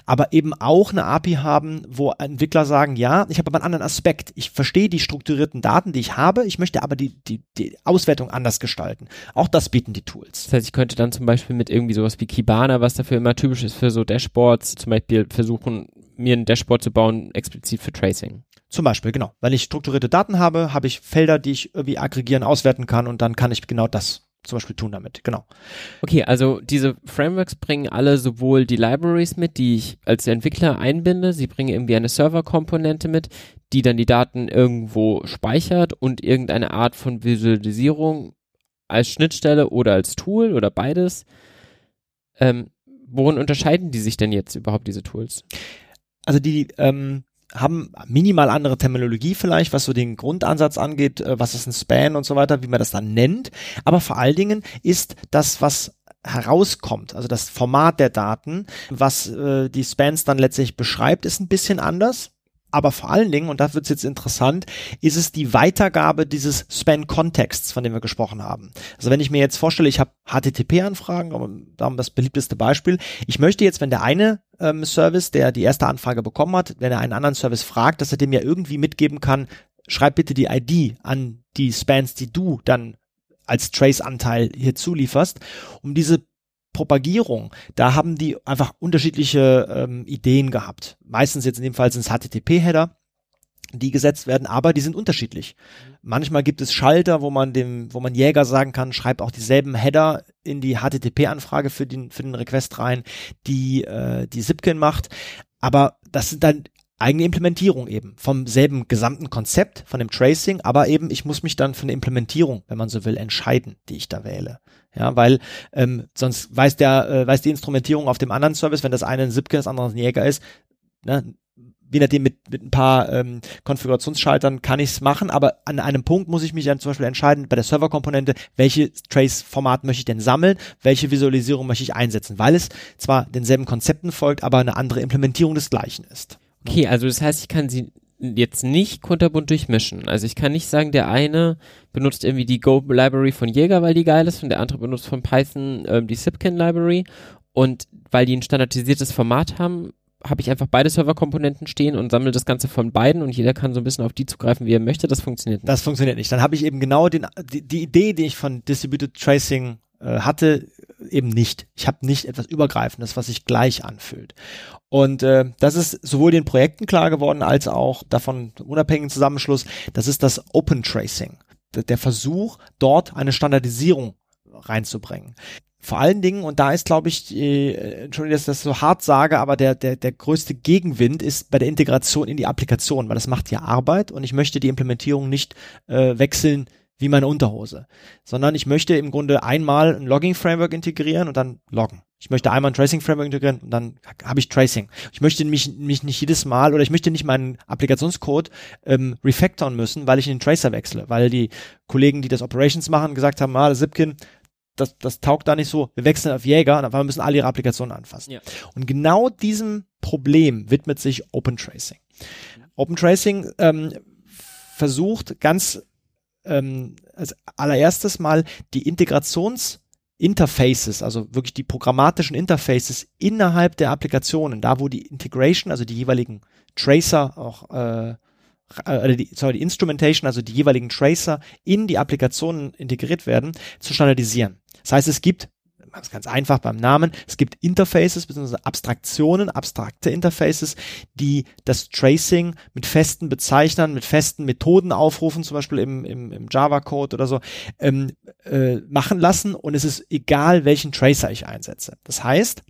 aber eben auch eine API haben, wo Entwickler sagen, ja, ich habe aber einen anderen Aspekt. Ich verstehe die strukturierten Daten, die ich habe, ich möchte aber die, die, die Auswertung anders gestalten. Auch das bieten die Tools. Das heißt, ich könnte dann zum Beispiel mit irgendwie sowas wie Kibana, was dafür immer typisch ist für so Dashboards, zum Beispiel versuchen, mir ein Dashboard zu bauen, explizit für Tracing. Zum Beispiel, genau. Weil ich strukturierte Daten habe, habe ich Felder, die ich irgendwie aggregieren, auswerten kann und dann kann ich genau das zum Beispiel tun damit, genau. Okay, also diese Frameworks bringen alle sowohl die Libraries mit, die ich als Entwickler einbinde, sie bringen irgendwie eine Server-Komponente mit, die dann die Daten irgendwo speichert und irgendeine Art von Visualisierung als Schnittstelle oder als Tool oder beides. Ähm, worin unterscheiden die sich denn jetzt überhaupt, diese Tools? Also die, ähm, haben minimal andere Terminologie vielleicht, was so den Grundansatz angeht, äh, was ist ein Span und so weiter, wie man das dann nennt. Aber vor allen Dingen ist das, was herauskommt, also das Format der Daten, was äh, die Spans dann letztlich beschreibt, ist ein bisschen anders. Aber vor allen Dingen, und da wird es jetzt interessant, ist es die Weitergabe dieses Span-Kontexts, von dem wir gesprochen haben. Also wenn ich mir jetzt vorstelle, ich habe HTTP-Anfragen, das beliebteste Beispiel. Ich möchte jetzt, wenn der eine ähm, Service, der die erste Anfrage bekommen hat, wenn er einen anderen Service fragt, dass er dem ja irgendwie mitgeben kann, schreib bitte die ID an die Spans, die du dann als Trace-Anteil hier zulieferst, um diese Propagierung, da haben die einfach unterschiedliche ähm, Ideen gehabt. Meistens jetzt in dem Fall sind es HTTP-Header, die gesetzt werden, aber die sind unterschiedlich. Manchmal gibt es Schalter, wo man dem, wo man Jäger sagen kann, schreib auch dieselben Header in die HTTP-Anfrage für den, für den Request rein, die äh, die Zipkin macht. Aber das sind dann eigene Implementierung eben vom selben gesamten Konzept, von dem Tracing, aber eben ich muss mich dann für eine Implementierung, wenn man so will, entscheiden, die ich da wähle. Ja, weil ähm, sonst weiß der, äh, weiß die Instrumentierung auf dem anderen Service, wenn das eine ein Zipkin, das andere ein Jäger ist, ne, je nachdem mit, mit ein paar ähm, Konfigurationsschaltern kann ich es machen, aber an einem Punkt muss ich mich dann zum Beispiel entscheiden, bei der Serverkomponente, welche Trace-Format möchte ich denn sammeln, welche Visualisierung möchte ich einsetzen, weil es zwar denselben Konzepten folgt, aber eine andere Implementierung des gleichen ist. Okay, also das heißt, ich kann sie jetzt nicht kunterbunt durchmischen. Also ich kann nicht sagen, der eine benutzt irgendwie die Go-Library von Jäger, weil die geil ist, und der andere benutzt von Python ähm, die Zipkin-Library. Und weil die ein standardisiertes Format haben, habe ich einfach beide Serverkomponenten stehen und sammle das Ganze von beiden und jeder kann so ein bisschen auf die zugreifen, wie er möchte. Das funktioniert nicht. Das funktioniert nicht. Dann habe ich eben genau den, die, die Idee, die ich von Distributed Tracing äh, hatte, eben nicht. Ich habe nicht etwas Übergreifendes, was sich gleich anfühlt. Und äh, das ist sowohl den Projekten klar geworden, als auch davon unabhängigen Zusammenschluss, das ist das Open Tracing. Der Versuch, dort eine Standardisierung reinzubringen. Vor allen Dingen, und da ist, glaube ich, äh, Entschuldigung, dass ich das so hart sage, aber der, der, der größte Gegenwind ist bei der Integration in die Applikation, weil das macht ja Arbeit und ich möchte die Implementierung nicht äh, wechseln wie meine Unterhose, sondern ich möchte im Grunde einmal ein Logging-Framework integrieren und dann loggen. Ich möchte einmal ein Tracing-Framework integrieren und dann habe ich Tracing. Ich möchte mich, mich nicht jedes Mal oder ich möchte nicht meinen Applikationscode ähm, refactoren müssen, weil ich in den Tracer wechsle, weil die Kollegen, die das Operations machen, gesagt haben, ah, Zipkin, das, das taugt da nicht so, wir wechseln auf Jäger und auf einmal müssen alle ihre Applikationen anfassen. Ja. Und genau diesem Problem widmet sich Open Tracing. Open Tracing ähm, versucht ganz ähm, als allererstes mal die Integrationsinterfaces, also wirklich die programmatischen Interfaces innerhalb der Applikationen, da wo die Integration, also die jeweiligen Tracer auch äh, äh die, sorry, die Instrumentation, also die jeweiligen Tracer in die Applikationen integriert werden, zu standardisieren. Das heißt, es gibt ist ganz einfach beim Namen. Es gibt Interfaces bzw. Abstraktionen, abstrakte Interfaces, die das Tracing mit festen Bezeichnern, mit festen Methoden aufrufen, zum Beispiel im, im, im Java-Code oder so, ähm, äh, machen lassen und es ist egal, welchen Tracer ich einsetze. Das heißt,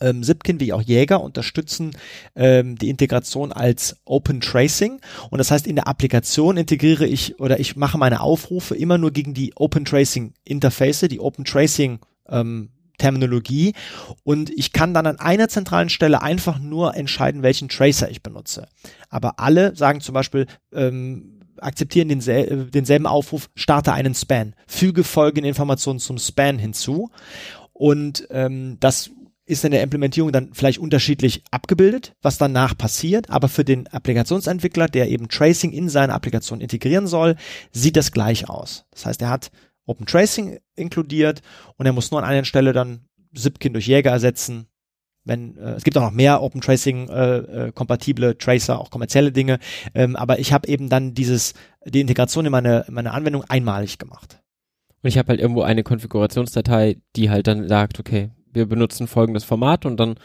ähm, Zipkin wie auch Jäger unterstützen ähm, die Integration als Open Tracing. Und das heißt in der Applikation integriere ich oder ich mache meine Aufrufe immer nur gegen die Open Tracing Interface, die Open Tracing ähm, Terminologie. Und ich kann dann an einer zentralen Stelle einfach nur entscheiden, welchen Tracer ich benutze. Aber alle sagen zum Beispiel ähm, akzeptieren densel denselben Aufruf, starte einen Span, füge folgende Informationen zum Span hinzu. Und ähm, das ist in der Implementierung dann vielleicht unterschiedlich abgebildet, was danach passiert, aber für den Applikationsentwickler, der eben Tracing in seine Applikation integrieren soll, sieht das gleich aus. Das heißt, er hat Open Tracing inkludiert und er muss nur an einer Stelle dann Zipkin durch Jäger ersetzen. Wenn, äh, es gibt auch noch mehr Open Tracing äh, äh, kompatible Tracer, auch kommerzielle Dinge, ähm, aber ich habe eben dann dieses die Integration in meine in meine Anwendung einmalig gemacht. Und ich habe halt irgendwo eine Konfigurationsdatei, die halt dann sagt, okay, wir benutzen folgendes Format und dann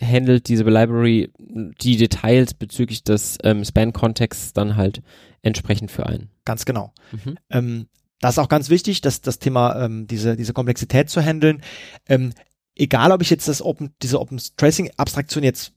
handelt diese Library die Details bezüglich des ähm, Span-Kontexts dann halt entsprechend für einen. Ganz genau. Mhm. Ähm, das ist auch ganz wichtig, dass das Thema ähm, diese diese Komplexität zu handeln. Ähm, egal, ob ich jetzt das Open diese Open Tracing Abstraktion jetzt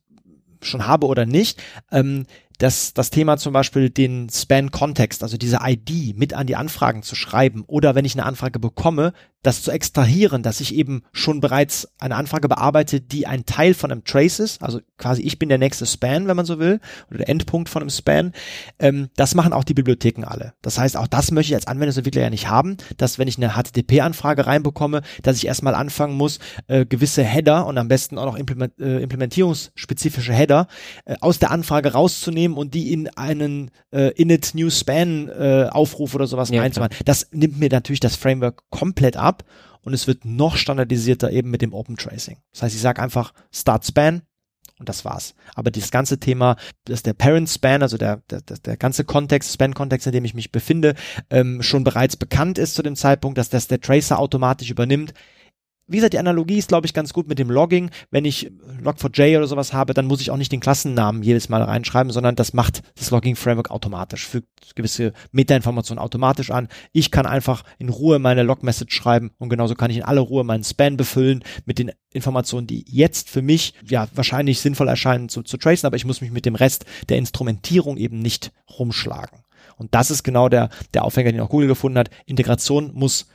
schon habe oder nicht. Ähm, das, das Thema zum Beispiel den Span-Kontext, also diese ID mit an die Anfragen zu schreiben oder wenn ich eine Anfrage bekomme, das zu extrahieren, dass ich eben schon bereits eine Anfrage bearbeite, die ein Teil von einem Trace ist, also quasi ich bin der nächste Span, wenn man so will, oder der Endpunkt von einem Span, ähm, das machen auch die Bibliotheken alle. Das heißt, auch das möchte ich als Anwendungsentwickler ja nicht haben, dass wenn ich eine HTTP-Anfrage reinbekomme, dass ich erstmal anfangen muss, äh, gewisse Header und am besten auch noch implement, äh, implementierungsspezifische Header äh, aus der Anfrage rauszunehmen und die in einen äh, init new span äh, Aufruf oder sowas ja, reinzumachen. Das nimmt mir natürlich das Framework komplett ab ab und es wird noch standardisierter eben mit dem Open Tracing. Das heißt, ich sage einfach Start Span und das war's. Aber dieses ganze Thema, dass der Parent Span, also der, der, der ganze Kontext, Span-Kontext, in dem ich mich befinde, ähm, schon bereits bekannt ist zu dem Zeitpunkt, dass das der Tracer automatisch übernimmt, wie gesagt, die Analogie ist, glaube ich, ganz gut mit dem Logging. Wenn ich Log4j oder sowas habe, dann muss ich auch nicht den Klassennamen jedes Mal reinschreiben, sondern das macht das Logging-Framework automatisch, fügt gewisse Metainformationen automatisch an. Ich kann einfach in Ruhe meine Log-Message schreiben und genauso kann ich in aller Ruhe meinen Span befüllen mit den Informationen, die jetzt für mich ja wahrscheinlich sinnvoll erscheinen zu, zu tracen, aber ich muss mich mit dem Rest der Instrumentierung eben nicht rumschlagen. Und das ist genau der, der Aufhänger, den auch Google gefunden hat. Integration muss,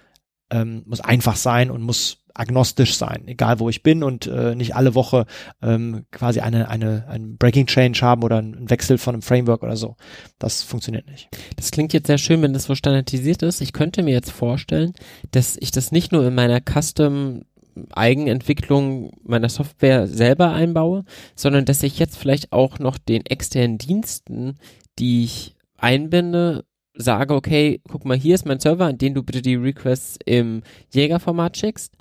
ähm, muss einfach sein und muss agnostisch sein, egal wo ich bin und äh, nicht alle Woche ähm, quasi eine, eine, ein Breaking Change haben oder einen Wechsel von einem Framework oder so. Das funktioniert nicht. Das klingt jetzt sehr schön, wenn das so standardisiert ist. Ich könnte mir jetzt vorstellen, dass ich das nicht nur in meiner Custom Eigenentwicklung meiner Software selber einbaue, sondern dass ich jetzt vielleicht auch noch den externen Diensten, die ich einbinde, sage, okay, guck mal, hier ist mein Server, an den du bitte die Requests im Jägerformat schickst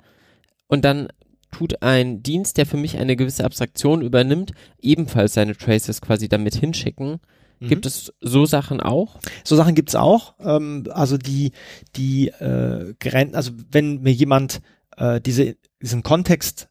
und dann tut ein Dienst, der für mich eine gewisse Abstraktion übernimmt, ebenfalls seine Traces quasi damit hinschicken. Mhm. Gibt es so Sachen auch? So Sachen gibt's auch. Ähm, also die, die äh, also wenn mir jemand äh, diese, diesen Kontext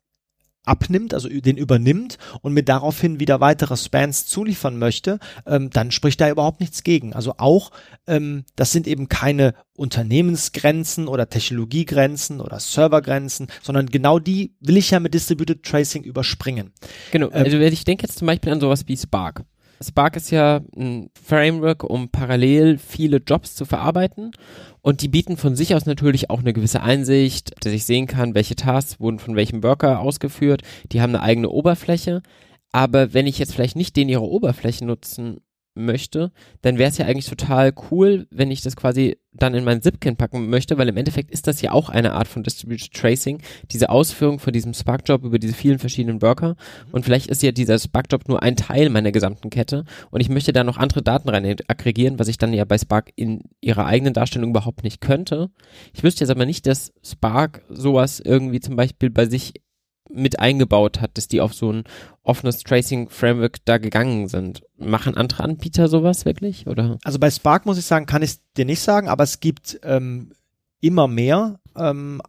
abnimmt, also den übernimmt und mir daraufhin wieder weitere Spans zuliefern möchte, ähm, dann spricht da überhaupt nichts gegen. Also auch, ähm, das sind eben keine Unternehmensgrenzen oder Technologiegrenzen oder Servergrenzen, sondern genau die will ich ja mit Distributed Tracing überspringen. Genau, ähm, also ich denke jetzt zum Beispiel an sowas wie Spark. Spark ist ja ein Framework, um parallel viele Jobs zu verarbeiten. Und die bieten von sich aus natürlich auch eine gewisse Einsicht, dass ich sehen kann, welche Tasks wurden von welchem Worker ausgeführt. Die haben eine eigene Oberfläche. Aber wenn ich jetzt vielleicht nicht den ihre Oberfläche nutzen möchte, dann wäre es ja eigentlich total cool, wenn ich das quasi dann in mein Zipkin packen möchte, weil im Endeffekt ist das ja auch eine Art von Distributed Tracing, diese Ausführung von diesem Spark-Job über diese vielen verschiedenen Worker mhm. und vielleicht ist ja dieser Spark-Job nur ein Teil meiner gesamten Kette und ich möchte da noch andere Daten rein aggregieren, was ich dann ja bei Spark in ihrer eigenen Darstellung überhaupt nicht könnte. Ich wüsste jetzt aber nicht, dass Spark sowas irgendwie zum Beispiel bei sich mit eingebaut hat, dass die auf so ein offenes Tracing Framework da gegangen sind. Machen andere Anbieter sowas wirklich oder? Also bei Spark muss ich sagen, kann ich dir nicht sagen, aber es gibt ähm, immer mehr ähm,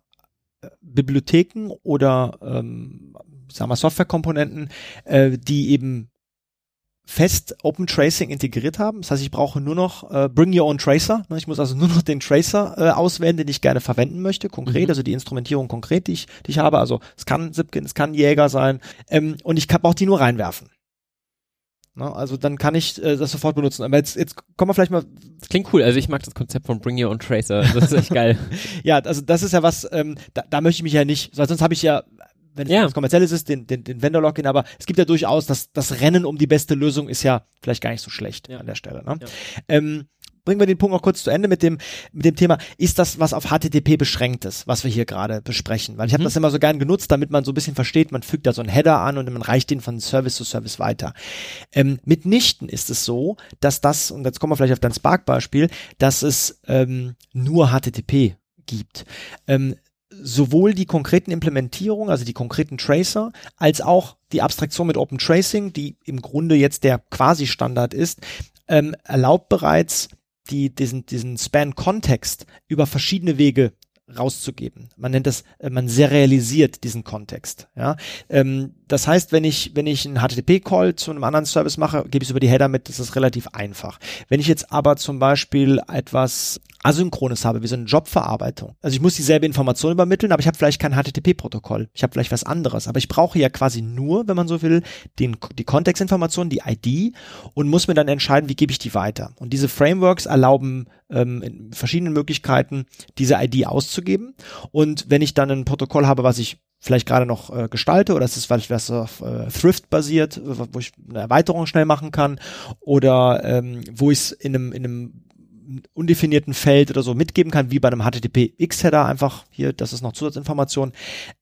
Bibliotheken oder ähm, sagen wir Softwarekomponenten, äh, die eben fest Open Tracing integriert haben. Das heißt, ich brauche nur noch äh, Bring Your Own Tracer. Ne? Ich muss also nur noch den Tracer äh, auswählen, den ich gerne verwenden möchte, konkret, mhm. also die Instrumentierung konkret, die ich, die ich habe. Also es kann Zipkin, es kann Jäger sein ähm, und ich kann auch die nur reinwerfen. Ne? Also dann kann ich äh, das sofort benutzen. Aber jetzt, jetzt kommen wir vielleicht mal. Das klingt cool. Also ich mag das Konzept von Bring Your Own Tracer. Das ist echt geil. ja, also das ist ja was, ähm, da, da möchte ich mich ja nicht, sonst habe ich ja wenn es ja. Kommerzielles ist, den, den, den Vendor-Login, aber es gibt ja durchaus, das, das Rennen um die beste Lösung ist ja vielleicht gar nicht so schlecht ja. an der Stelle. Ne? Ja. Ähm, bringen wir den Punkt noch kurz zu Ende mit dem, mit dem Thema, ist das was auf HTTP beschränkt ist, was wir hier gerade besprechen? Weil ich habe mhm. das immer so gern genutzt, damit man so ein bisschen versteht, man fügt da so einen Header an und man reicht den von Service zu Service weiter. Ähm, mitnichten ist es so, dass das, und jetzt kommen wir vielleicht auf dein Spark-Beispiel, dass es ähm, nur HTTP gibt. Ähm, sowohl die konkreten Implementierungen, also die konkreten Tracer, als auch die Abstraktion mit Open Tracing, die im Grunde jetzt der Quasi-Standard ist, ähm, erlaubt bereits die, diesen, diesen Span-Kontext über verschiedene Wege rauszugeben. Man nennt das, äh, man serialisiert diesen Kontext. Ja, ähm, das heißt, wenn ich wenn ich einen HTTP-Call zu einem anderen Service mache, gebe ich es über die Header mit. Das ist relativ einfach. Wenn ich jetzt aber zum Beispiel etwas Asynchrones habe, wie so eine Jobverarbeitung. Also ich muss dieselbe Information übermitteln, aber ich habe vielleicht kein HTTP-Protokoll. Ich habe vielleicht was anderes. Aber ich brauche ja quasi nur, wenn man so will, den, die Kontextinformation, die ID und muss mir dann entscheiden, wie gebe ich die weiter. Und diese Frameworks erlauben ähm, in verschiedenen Möglichkeiten, diese ID auszugeben. Und wenn ich dann ein Protokoll habe, was ich vielleicht gerade noch äh, gestalte oder es ist vielleicht was auf äh, Thrift basiert, wo ich eine Erweiterung schnell machen kann oder ähm, wo ich es in einem, in einem undefinierten Feld oder so mitgeben kann, wie bei einem HTTP-X-Header einfach hier, das ist noch Zusatzinformation,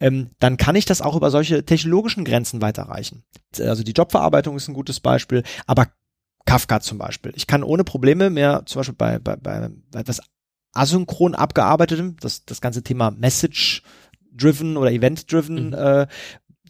ähm, dann kann ich das auch über solche technologischen Grenzen weiterreichen. Also die Jobverarbeitung ist ein gutes Beispiel, aber Kafka zum Beispiel. Ich kann ohne Probleme mehr, zum Beispiel bei, bei, bei, bei etwas asynchron abgearbeitetem, das, das ganze Thema Message-driven oder Event-driven mhm. äh,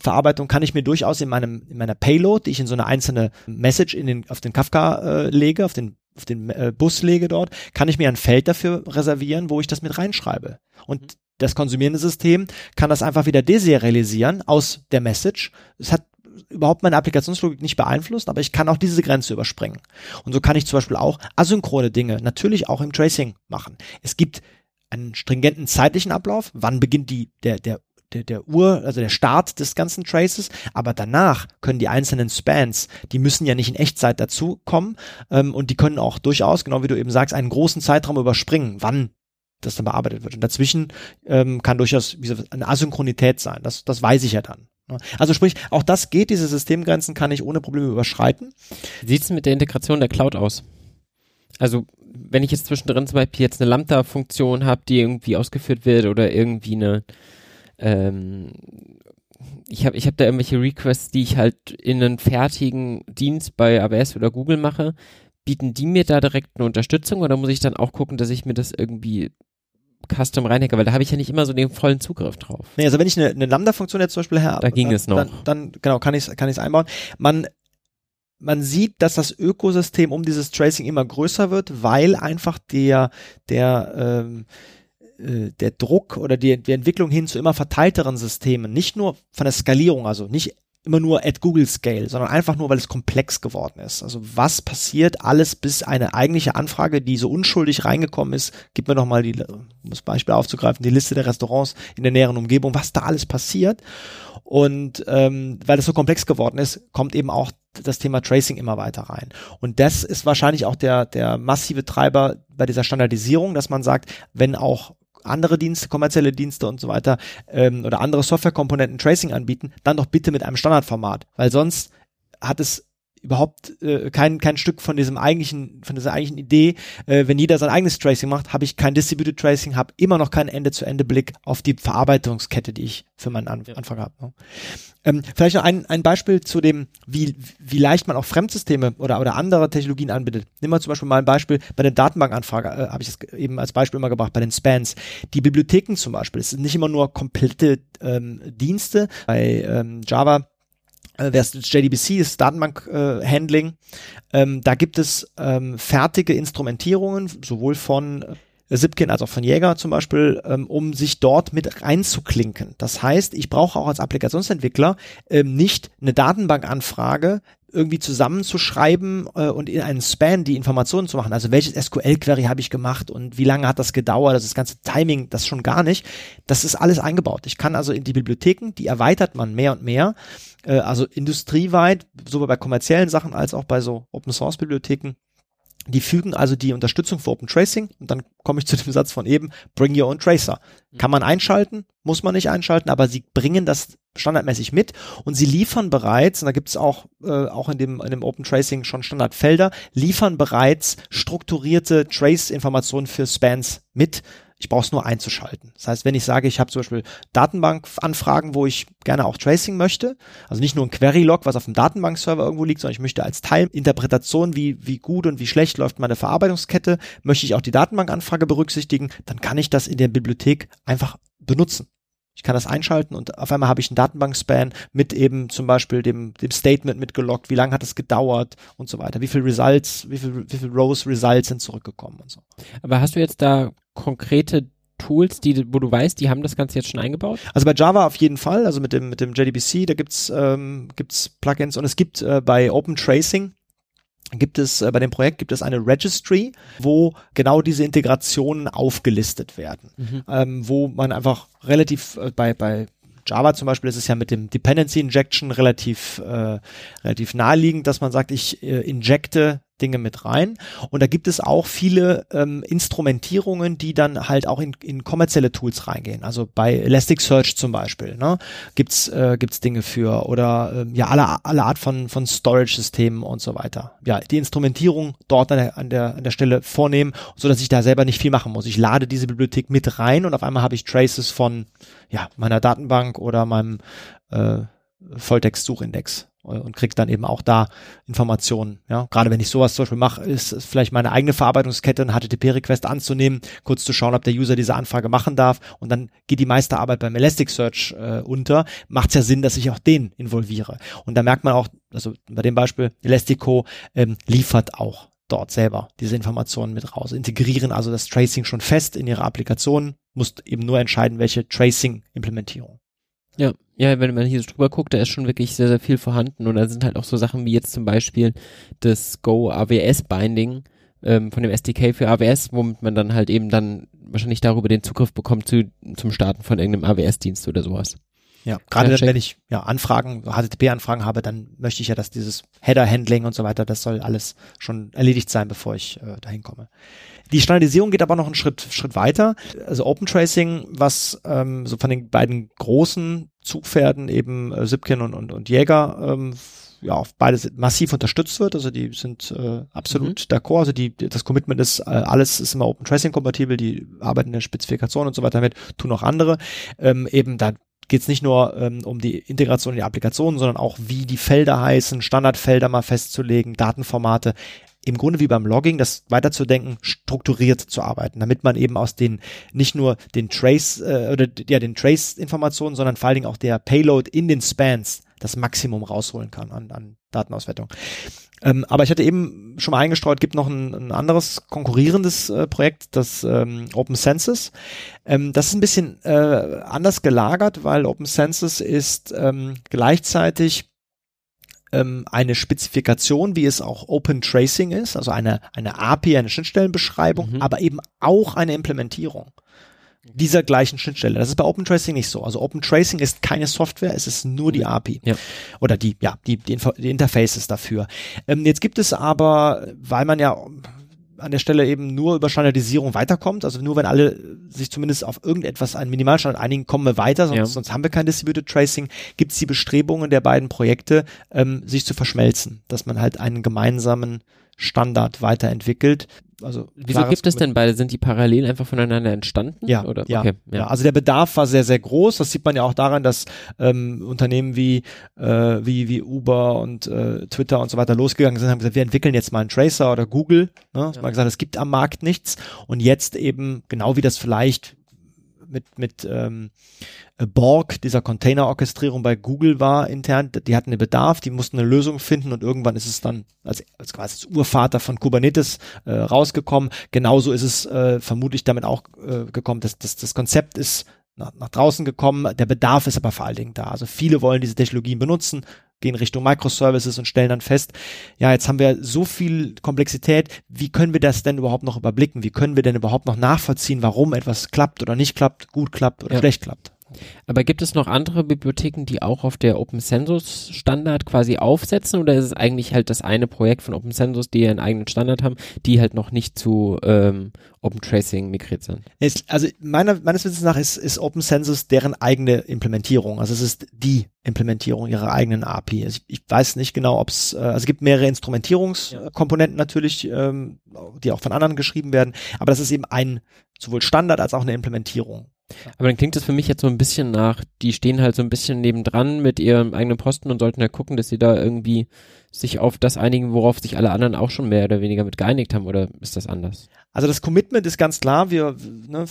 Verarbeitung kann ich mir durchaus in meinem in meiner Payload, die ich in so eine einzelne Message in den auf den Kafka äh, lege, auf den auf den äh, Bus lege dort, kann ich mir ein Feld dafür reservieren, wo ich das mit reinschreibe. Und mhm. das konsumierende System kann das einfach wieder deserialisieren aus der Message. Es hat überhaupt meine Applikationslogik nicht beeinflusst, aber ich kann auch diese Grenze überspringen. Und so kann ich zum Beispiel auch asynchrone Dinge natürlich auch im Tracing machen. Es gibt einen stringenten zeitlichen Ablauf. Wann beginnt die, der, der der, der Ur, also der Start des ganzen Traces, aber danach können die einzelnen Spans, die müssen ja nicht in Echtzeit dazu kommen ähm, und die können auch durchaus, genau wie du eben sagst, einen großen Zeitraum überspringen, wann das dann bearbeitet wird. Und dazwischen ähm, kann durchaus eine Asynchronität sein. Das, das weiß ich ja dann. Ne? Also sprich, auch das geht, diese Systemgrenzen kann ich ohne Probleme überschreiten. Sieht es mit der Integration der Cloud aus? Also wenn ich jetzt zwischendrin zum Beispiel jetzt eine Lambda-Funktion habe, die irgendwie ausgeführt wird oder irgendwie eine ähm, ich habe ich hab da irgendwelche Requests, die ich halt in einen fertigen Dienst bei AWS oder Google mache. Bieten die mir da direkt eine Unterstützung oder muss ich dann auch gucken, dass ich mir das irgendwie Custom reinhacke, weil da habe ich ja nicht immer so den vollen Zugriff drauf. Nee, also wenn ich eine, eine Lambda-Funktion jetzt zum Beispiel habe, da ging dann, es noch. Dann, dann genau kann ich es kann ich's einbauen. Man man sieht, dass das Ökosystem um dieses Tracing immer größer wird, weil einfach der der ähm, äh, der Druck oder die, die Entwicklung hin zu immer verteilteren Systemen, nicht nur von der Skalierung, also nicht immer nur at Google Scale, sondern einfach nur, weil es komplex geworden ist. Also was passiert alles, bis eine eigentliche Anfrage, die so unschuldig reingekommen ist, gib mir doch mal die, um das Beispiel aufzugreifen, die Liste der Restaurants in der näheren Umgebung, was da alles passiert. Und ähm, weil es so komplex geworden ist, kommt eben auch das Thema Tracing immer weiter rein. Und das ist wahrscheinlich auch der, der massive Treiber bei dieser Standardisierung, dass man sagt, wenn auch andere Dienste, kommerzielle Dienste und so weiter ähm, oder andere Softwarekomponenten Tracing anbieten, dann doch bitte mit einem Standardformat, weil sonst hat es überhaupt äh, kein, kein Stück von diesem eigentlichen, von dieser eigentlichen Idee. Äh, wenn jeder sein eigenes Tracing macht, habe ich kein Distributed Tracing, habe immer noch keinen Ende-zu-Ende-Blick auf die Verarbeitungskette, die ich für meinen An ja. Anfang habe. Ne? Ähm, vielleicht noch ein, ein Beispiel zu dem, wie, wie leicht man auch Fremdsysteme oder, oder andere Technologien anbietet. Nimm mal zum Beispiel mal ein Beispiel bei der Datenbankanfrage, äh, habe ich das eben als Beispiel immer gebracht, bei den Spans. Die Bibliotheken zum Beispiel, es sind nicht immer nur komplette ähm, Dienste. Bei ähm, Java wer JDBC ist Datenbank-Handling. Äh, ähm, da gibt es ähm, fertige Instrumentierungen, sowohl von Zipkin als auch von Jäger zum Beispiel, ähm, um sich dort mit reinzuklinken. Das heißt, ich brauche auch als Applikationsentwickler ähm, nicht eine Datenbankanfrage irgendwie zusammenzuschreiben äh, und in einen Span die Informationen zu machen. Also welches SQL-Query habe ich gemacht und wie lange hat das gedauert, also das ganze Timing, das schon gar nicht. Das ist alles eingebaut. Ich kann also in die Bibliotheken, die erweitert man mehr und mehr, äh, also industrieweit, sowohl bei kommerziellen Sachen als auch bei so Open-Source-Bibliotheken, die fügen also die Unterstützung für Open Tracing und dann komme ich zu dem Satz von eben, bring your own tracer. Mhm. Kann man einschalten, muss man nicht einschalten, aber sie bringen das standardmäßig mit und sie liefern bereits, und da gibt es auch, äh, auch in dem, in dem Open Tracing schon Standardfelder, liefern bereits strukturierte Trace-Informationen für Spans mit, ich brauche es nur einzuschalten. Das heißt, wenn ich sage, ich habe zum Beispiel Datenbankanfragen, wo ich gerne auch Tracing möchte, also nicht nur ein Query-Log, was auf dem Datenbankserver irgendwo liegt, sondern ich möchte als Teilinterpretation, wie, wie gut und wie schlecht läuft meine Verarbeitungskette, möchte ich auch die Datenbankanfrage berücksichtigen, dann kann ich das in der Bibliothek einfach benutzen. Ich kann das einschalten und auf einmal habe ich einen Datenbank-Span mit eben zum Beispiel dem, dem Statement mitgelockt, wie lange hat es gedauert und so weiter, wie viel Results, wie viel, wie viel Rows Results sind zurückgekommen und so. Aber hast du jetzt da konkrete Tools, die, wo du weißt, die haben das Ganze jetzt schon eingebaut? Also bei Java auf jeden Fall, also mit dem, mit dem JDBC, da gibt's ähm, gibt's Plugins und es gibt äh, bei Open Tracing gibt es äh, bei dem Projekt gibt es eine Registry, wo genau diese Integrationen aufgelistet werden, mhm. ähm, wo man einfach relativ äh, bei bei Java zum Beispiel ist es ja mit dem Dependency Injection relativ äh, relativ naheliegend, dass man sagt, ich äh, injecte Dinge mit rein. Und da gibt es auch viele ähm, Instrumentierungen, die dann halt auch in, in kommerzielle Tools reingehen. Also bei Elasticsearch zum Beispiel ne, gibt's äh, gibt's Dinge für oder ähm, ja alle alle Art von von Storage-Systemen und so weiter. Ja, die Instrumentierung dort an der an der an der Stelle vornehmen, so dass ich da selber nicht viel machen muss. Ich lade diese Bibliothek mit rein und auf einmal habe ich Traces von ja meiner Datenbank oder meinem äh, Volltext-Suchindex und krieg dann eben auch da Informationen. Ja, gerade wenn ich sowas zum Beispiel mache, ist es vielleicht meine eigene Verarbeitungskette, ein HTTP-Request anzunehmen, kurz zu schauen, ob der User diese Anfrage machen darf und dann geht die meiste Arbeit beim Elasticsearch äh, unter. Macht es ja Sinn, dass ich auch den involviere. Und da merkt man auch, also bei dem Beispiel Elastico ähm, liefert auch dort selber diese Informationen mit raus, integrieren also das Tracing schon fest in ihre Applikation, muss eben nur entscheiden, welche Tracing-Implementierung. Ja, ja, wenn man hier so drüber guckt, da ist schon wirklich sehr, sehr viel vorhanden und da sind halt auch so Sachen wie jetzt zum Beispiel das Go AWS Binding ähm, von dem SDK für AWS, womit man dann halt eben dann wahrscheinlich darüber den Zugriff bekommt zu, zum Starten von irgendeinem AWS-Dienst oder sowas. Ja, gerade dann, wenn ich ja Anfragen, HTTP-Anfragen habe, dann möchte ich ja, dass dieses Header-Handling und so weiter, das soll alles schon erledigt sein, bevor ich äh, dahin komme. Die Standardisierung geht aber noch einen Schritt, Schritt weiter. Also Open Tracing, was ähm, so von den beiden großen Zugpferden eben äh, Sipkin und, und, und Jäger ähm, ja, auf beides massiv unterstützt wird. Also die sind äh, absolut mhm. d'accord. Also die, das Commitment ist, äh, alles ist immer Open Tracing kompatibel, die arbeiten in der Spezifikation und so weiter mit, tun auch andere. Ähm, eben da geht es nicht nur ähm, um die Integration in die Applikationen, sondern auch wie die Felder heißen, Standardfelder mal festzulegen, Datenformate im Grunde wie beim Logging, das weiterzudenken, strukturiert zu arbeiten, damit man eben aus den nicht nur den Trace äh, oder ja den Trace-Informationen, sondern vor allen Dingen auch der Payload in den Spans das Maximum rausholen kann an, an Datenauswertung. Ähm, aber ich hatte eben schon mal eingestreut, gibt noch ein, ein anderes konkurrierendes äh, Projekt, das ähm, Open Census. Ähm, das ist ein bisschen äh, anders gelagert, weil Open Census ist ähm, gleichzeitig ähm, eine Spezifikation, wie es auch Open Tracing ist, also eine, eine API, eine Schnittstellenbeschreibung, mhm. aber eben auch eine Implementierung dieser gleichen Schnittstelle. Das ist bei Open Tracing nicht so. Also Open Tracing ist keine Software, es ist nur die API. Ja. Oder die, ja, die, die, Interfaces dafür. Ähm, jetzt gibt es aber, weil man ja an der Stelle eben nur über Standardisierung weiterkommt. Also nur wenn alle sich zumindest auf irgendetwas einen Minimalstandard einigen, kommen wir weiter, sonst, ja. sonst haben wir kein Distributed Tracing. Gibt es die Bestrebungen der beiden Projekte, ähm, sich zu verschmelzen, dass man halt einen gemeinsamen Standard weiterentwickelt. Also wieso gibt es denn beide? Sind die parallel einfach voneinander entstanden? Ja, oder? Ja, okay, ja. ja. Also der Bedarf war sehr sehr groß. Das sieht man ja auch daran, dass ähm, Unternehmen wie äh, wie wie Uber und äh, Twitter und so weiter losgegangen sind, haben gesagt, wir entwickeln jetzt mal einen Tracer oder Google. Ne? Ja. Mal gesagt, es gibt am Markt nichts und jetzt eben genau wie das vielleicht mit, mit ähm, Borg, dieser Container-Orchestrierung bei Google war intern, die hatten einen Bedarf, die mussten eine Lösung finden und irgendwann ist es dann als, als quasi als Urvater von Kubernetes äh, rausgekommen. Genauso ist es äh, vermutlich damit auch äh, gekommen, dass, dass das Konzept ist nach, nach draußen gekommen, der Bedarf ist aber vor allen Dingen da. Also viele wollen diese Technologien benutzen, gehen Richtung Microservices und stellen dann fest, ja, jetzt haben wir so viel Komplexität, wie können wir das denn überhaupt noch überblicken? Wie können wir denn überhaupt noch nachvollziehen, warum etwas klappt oder nicht klappt, gut klappt oder ja. schlecht klappt? Aber gibt es noch andere Bibliotheken, die auch auf der Open Census Standard quasi aufsetzen oder ist es eigentlich halt das eine Projekt von Open Census, die einen eigenen Standard haben, die halt noch nicht zu ähm, Open Tracing migriert sind? Es, also meiner, meines Wissens nach ist, ist Open Census deren eigene Implementierung. Also es ist die Implementierung ihrer eigenen API. Also ich, ich weiß nicht genau, ob es, äh, also es gibt mehrere Instrumentierungskomponenten ja. natürlich, ähm, die auch von anderen geschrieben werden, aber das ist eben ein sowohl Standard als auch eine Implementierung. Aber dann klingt das für mich jetzt so ein bisschen nach, die stehen halt so ein bisschen nebendran mit ihrem eigenen Posten und sollten ja gucken, dass sie da irgendwie sich auf das einigen, worauf sich alle anderen auch schon mehr oder weniger mit geeinigt haben, oder ist das anders? Also das Commitment ist ganz klar, wir, ne,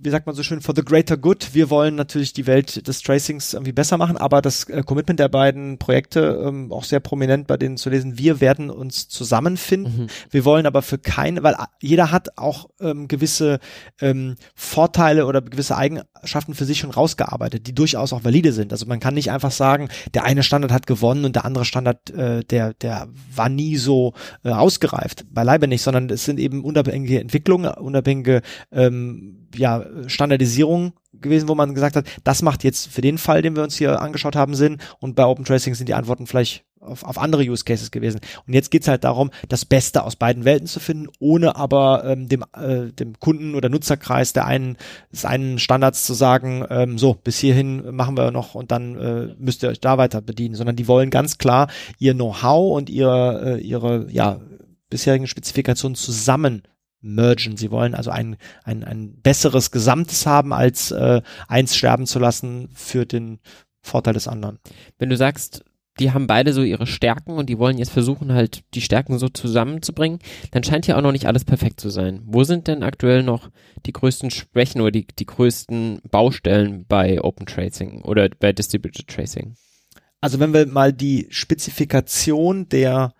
wie sagt man so schön, for the greater good, wir wollen natürlich die Welt des Tracings irgendwie besser machen, aber das äh, Commitment der beiden Projekte, ähm, auch sehr prominent bei denen zu lesen, wir werden uns zusammenfinden, mhm. wir wollen aber für keine, weil jeder hat auch ähm, gewisse ähm, Vorteile oder gewisse Eigenschaften für sich schon rausgearbeitet, die durchaus auch valide sind. Also man kann nicht einfach sagen, der eine Standard hat gewonnen und der andere Standard, äh, der der, der war nie so äh, ausgereift. Beileibe nicht, sondern es sind eben unabhängige Entwicklungen, unabhängige ähm, ja, Standardisierungen gewesen, wo man gesagt hat, das macht jetzt für den Fall, den wir uns hier angeschaut haben, Sinn. Und bei Open Tracing sind die Antworten vielleicht auf, auf andere Use Cases gewesen. Und jetzt geht's halt darum, das Beste aus beiden Welten zu finden, ohne aber ähm, dem, äh, dem Kunden- oder Nutzerkreis der einen, des einen Standards zu sagen, ähm, so, bis hierhin machen wir noch und dann äh, müsst ihr euch da weiter bedienen, sondern die wollen ganz klar ihr Know-how und ihre, äh, ihre ja, bisherigen Spezifikationen zusammen mergen. Sie wollen also ein, ein, ein besseres Gesamtes haben, als äh, eins sterben zu lassen für den Vorteil des anderen. Wenn du sagst, die haben beide so ihre Stärken und die wollen jetzt versuchen, halt die Stärken so zusammenzubringen, dann scheint ja auch noch nicht alles perfekt zu sein. Wo sind denn aktuell noch die größten Schwächen oder die, die größten Baustellen bei Open Tracing oder bei Distributed Tracing? Also wenn wir mal die Spezifikation der,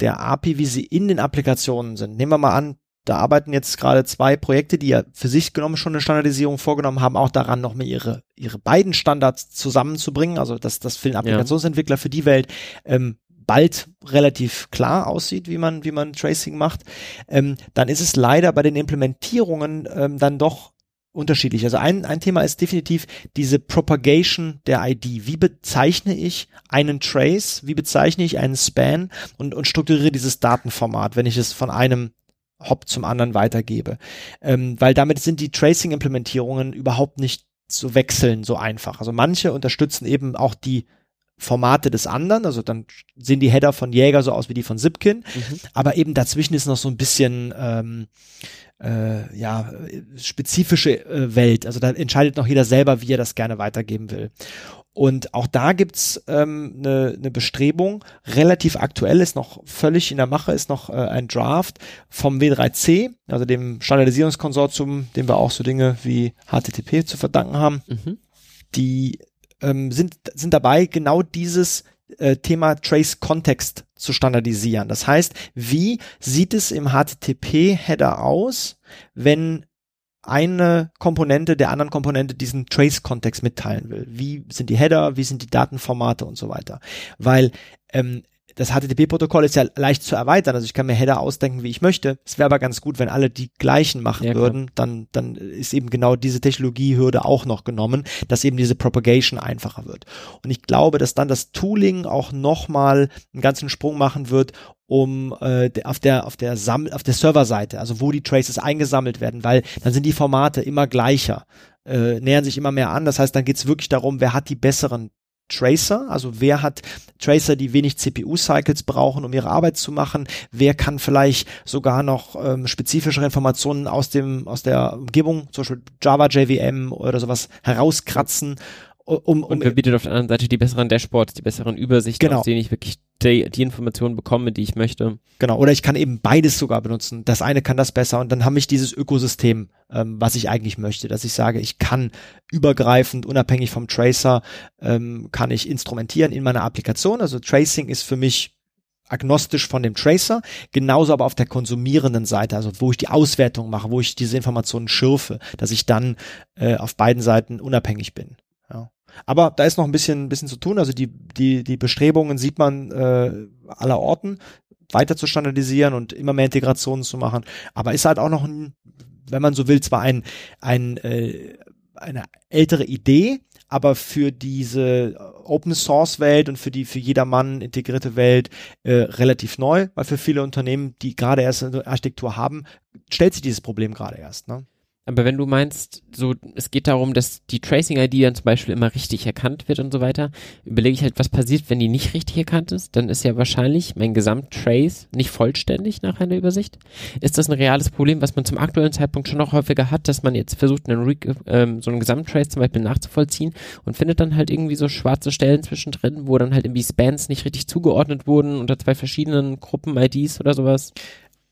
der API, wie sie in den Applikationen sind, nehmen wir mal an, da arbeiten jetzt gerade zwei Projekte, die ja für sich genommen schon eine Standardisierung vorgenommen haben, auch daran, noch mal ihre, ihre beiden Standards zusammenzubringen. Also, dass das für den Applikationsentwickler, für die Welt ähm, bald relativ klar aussieht, wie man, wie man Tracing macht. Ähm, dann ist es leider bei den Implementierungen ähm, dann doch unterschiedlich. Also ein, ein Thema ist definitiv diese Propagation der ID. Wie bezeichne ich einen Trace? Wie bezeichne ich einen Span? Und, und strukturiere dieses Datenformat, wenn ich es von einem Hop zum anderen weitergebe. Ähm, weil damit sind die Tracing-Implementierungen überhaupt nicht zu wechseln so einfach. Also manche unterstützen eben auch die Formate des anderen, also dann sehen die Header von Jäger so aus wie die von Zipkin, mhm. aber eben dazwischen ist noch so ein bisschen ähm, äh, ja spezifische äh, Welt. Also da entscheidet noch jeder selber, wie er das gerne weitergeben will. Und auch da gibt's ähm, eine, ne Bestrebung, relativ aktuell ist noch völlig in der Mache, ist noch äh, ein Draft vom W3C, also dem Standardisierungskonsortium, dem wir auch so Dinge wie HTTP zu verdanken haben. Mhm. Die ähm, sind, sind dabei, genau dieses äh, Thema Trace Context zu standardisieren. Das heißt, wie sieht es im HTTP-Header aus, wenn eine Komponente der anderen Komponente diesen Trace-Kontext mitteilen will. Wie sind die Header, wie sind die Datenformate und so weiter. Weil ähm, das HTTP-Protokoll ist ja leicht zu erweitern. Also ich kann mir Header ausdenken, wie ich möchte. Es wäre aber ganz gut, wenn alle die gleichen machen ja, würden. Dann, dann ist eben genau diese Technologiehürde auch noch genommen, dass eben diese Propagation einfacher wird. Und ich glaube, dass dann das Tooling auch nochmal einen ganzen Sprung machen wird, um äh, auf der auf der Sammel auf der Serverseite, also wo die Traces eingesammelt werden, weil dann sind die Formate immer gleicher, äh, nähern sich immer mehr an. Das heißt, dann geht es wirklich darum, wer hat die besseren Tracer, also wer hat Tracer, die wenig CPU-Cycles brauchen, um ihre Arbeit zu machen, wer kann vielleicht sogar noch ähm, spezifischere Informationen aus dem aus der Umgebung, zum Beispiel Java JVM oder sowas herauskratzen um, um Und wir bieten auf der anderen Seite die besseren Dashboards, die besseren Übersichten, Genau. aus denen ich wirklich die, die Informationen bekomme, die ich möchte. Genau, oder ich kann eben beides sogar benutzen. Das eine kann das besser und dann habe ich dieses Ökosystem, ähm, was ich eigentlich möchte, dass ich sage, ich kann übergreifend, unabhängig vom Tracer, ähm, kann ich instrumentieren in meiner Applikation. Also Tracing ist für mich agnostisch von dem Tracer, genauso aber auf der konsumierenden Seite, also wo ich die Auswertung mache, wo ich diese Informationen schürfe, dass ich dann äh, auf beiden Seiten unabhängig bin. Ja. Aber da ist noch ein bisschen, bisschen zu tun. Also die, die, die Bestrebungen sieht man äh, aller Orten, weiter zu standardisieren und immer mehr Integrationen zu machen. Aber ist halt auch noch ein, wenn man so will, zwar ein, ein äh, eine ältere Idee, aber für diese Open Source Welt und für die für jedermann integrierte Welt äh, relativ neu, weil für viele Unternehmen, die gerade erst eine Architektur haben, stellt sich dieses Problem gerade erst. Ne? Aber wenn du meinst, so, es geht darum, dass die Tracing-ID dann zum Beispiel immer richtig erkannt wird und so weiter, überlege ich halt, was passiert, wenn die nicht richtig erkannt ist, dann ist ja wahrscheinlich mein Gesamttrace nicht vollständig nach einer Übersicht. Ist das ein reales Problem, was man zum aktuellen Zeitpunkt schon noch häufiger hat, dass man jetzt versucht, einen Re ähm, so einen Gesamttrace zum Beispiel nachzuvollziehen und findet dann halt irgendwie so schwarze Stellen zwischendrin, wo dann halt irgendwie Spans nicht richtig zugeordnet wurden unter zwei verschiedenen Gruppen-IDs oder sowas?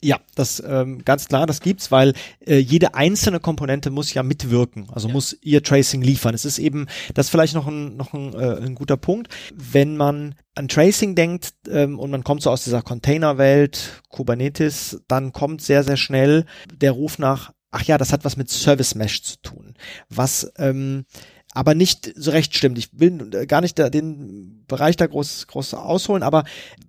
Ja, das ähm, ganz klar, das gibt's, weil äh, jede einzelne Komponente muss ja mitwirken, also Ja. muss ihr Tracing liefern. Es ist eben, das ist vielleicht noch ein noch ein, äh, ein guter Punkt, wenn man an Tracing denkt ähm, und man kommt so aus dieser Containerwelt, Kubernetes, dann kommt sehr sehr schnell der Ruf nach, ach ja, das hat was mit Service Mesh zu tun, was ähm, aber nicht so recht stimmt. Ich will gar nicht da, den Bereich da groß, groß ausholen, aber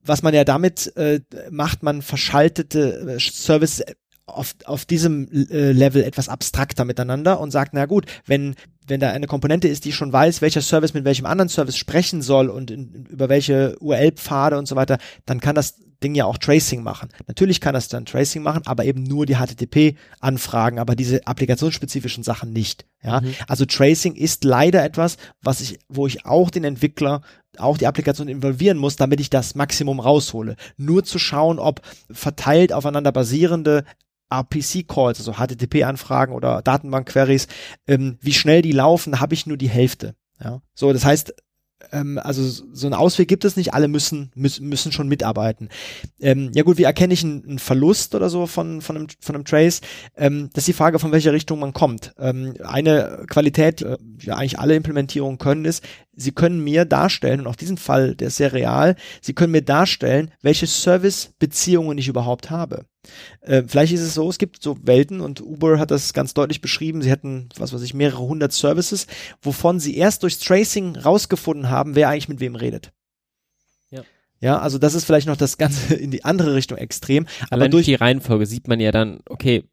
was man ja damit äh, macht, man verschaltete äh, Service auf, auf diesem äh, Level etwas abstrakter miteinander und sagt, na gut, wenn, wenn da eine Komponente ist, die schon weiß, welcher Service mit welchem anderen Service sprechen soll und in, über welche URL-Pfade und so weiter, dann kann das Ding ja auch Tracing machen. Natürlich kann das dann Tracing machen, aber eben nur die HTTP-Anfragen, aber diese applikationsspezifischen Sachen nicht. Ja, Mhm. also Tracing ist leider etwas, was ich, wo ich auch den Entwickler, auch die Applikation involvieren muss, damit ich das Maximum raushole. Nur zu schauen, ob verteilt aufeinander basierende RPC-Calls, also HTTP-Anfragen oder Datenbank-Queries, ähm, wie schnell die laufen, habe ich nur die Hälfte. Ja, so, das heißt, ähm, also so einen Ausweg gibt es nicht, alle müssen, müssen, müssen schon mitarbeiten. Ähm, ja gut, wie erkenne ich einen, einen Verlust oder so von, von, einem, von einem Trace? Ähm, das ist die Frage, von welcher Richtung man kommt. Ähm, eine Qualität, die äh, ja eigentlich alle Implementierungen können, ist, sie können mir darstellen, und auch diesen Fall, der ist sehr real, sie können mir darstellen, welche Service-Beziehungen ich überhaupt habe. Äh, vielleicht ist es so, es gibt so Welten und Uber hat das ganz deutlich beschrieben. Sie hätten, was weiß ich, mehrere hundert Services, wovon sie erst durchs Tracing rausgefunden haben, wer eigentlich mit wem redet. Ja. Ja, also das ist vielleicht noch das Ganze in die andere Richtung extrem. Aber Allein durch durch die Reihenfolge sieht man ja dann, okay,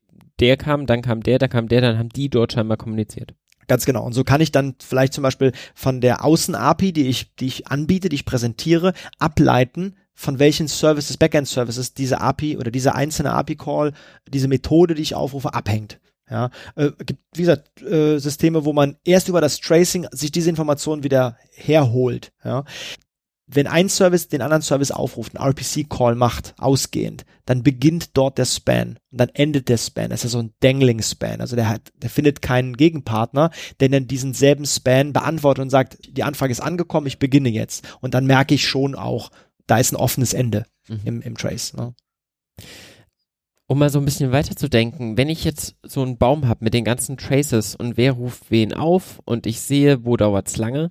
der kam, dann kam der, dann kam der, dann haben die dort scheinbar kommuniziert. Ganz genau. Und so kann ich dann vielleicht zum Beispiel von der Außen-API, die ich, die ich anbiete, die ich präsentiere, ableiten, von welchen Services, Backend-Services diese API oder dieser einzelne API-Call, diese Methode, die ich aufrufe, abhängt. Ja, äh, gibt, wie gesagt, äh, Systeme, wo man erst über das Tracing sich diese Informationen wieder herholt. Ja. Wenn ein Service den anderen Service aufruft, einen RPC-Call macht, ausgehend, dann beginnt dort der Span und dann endet der Span. Das ist ja so ein Dangling-Span. Also der hat, der findet keinen Gegenpartner, der dann diesen selben Span beantwortet und sagt, die Anfrage ist angekommen, ich beginne jetzt. Und dann merke ich schon auch, da ist ein offenes Ende Mhm. im, im Trace. Ne? Um mal so ein bisschen weiterzudenken, wenn ich jetzt so einen Baum habe mit den ganzen Traces und wer ruft wen auf und ich sehe, wo dauert's lange,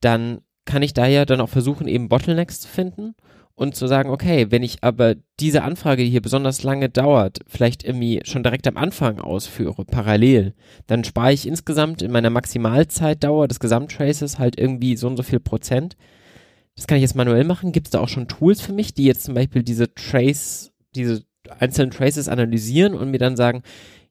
dann kann ich da ja dann auch versuchen, eben Bottlenecks zu finden und zu sagen, okay, wenn ich aber diese Anfrage, die hier besonders lange dauert, vielleicht irgendwie schon direkt am Anfang ausführe, parallel, dann spare ich insgesamt in meiner Maximalzeitdauer des Gesamttraces halt irgendwie so und so viel Prozent. Das kann ich jetzt manuell machen. Gibt es da auch schon Tools für mich, die jetzt zum Beispiel diese Trace, diese einzelnen Traces analysieren und mir dann sagen,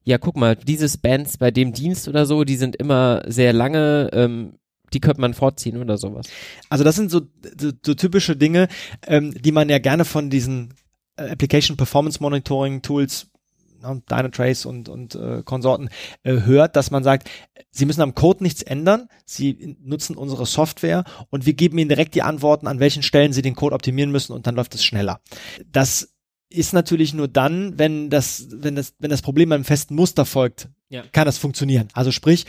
ja, guck mal, diese Spans bei dem Dienst oder so, die sind immer sehr lange, ähm, die könnte man vorziehen oder sowas. Also das sind so, so, so typische Dinge, ähm, die man ja gerne von diesen äh, Application Performance Monitoring Tools ne, Dynatrace und, und äh, Konsorten äh, hört, dass man sagt, sie müssen am Code nichts ändern, sie nutzen unsere Software und wir geben ihnen direkt die Antworten, an welchen Stellen sie den Code optimieren müssen und dann läuft es schneller. Das ist natürlich nur dann, wenn das, wenn das, wenn das Problem einem festen Muster folgt, Ja. kann das funktionieren. Also sprich,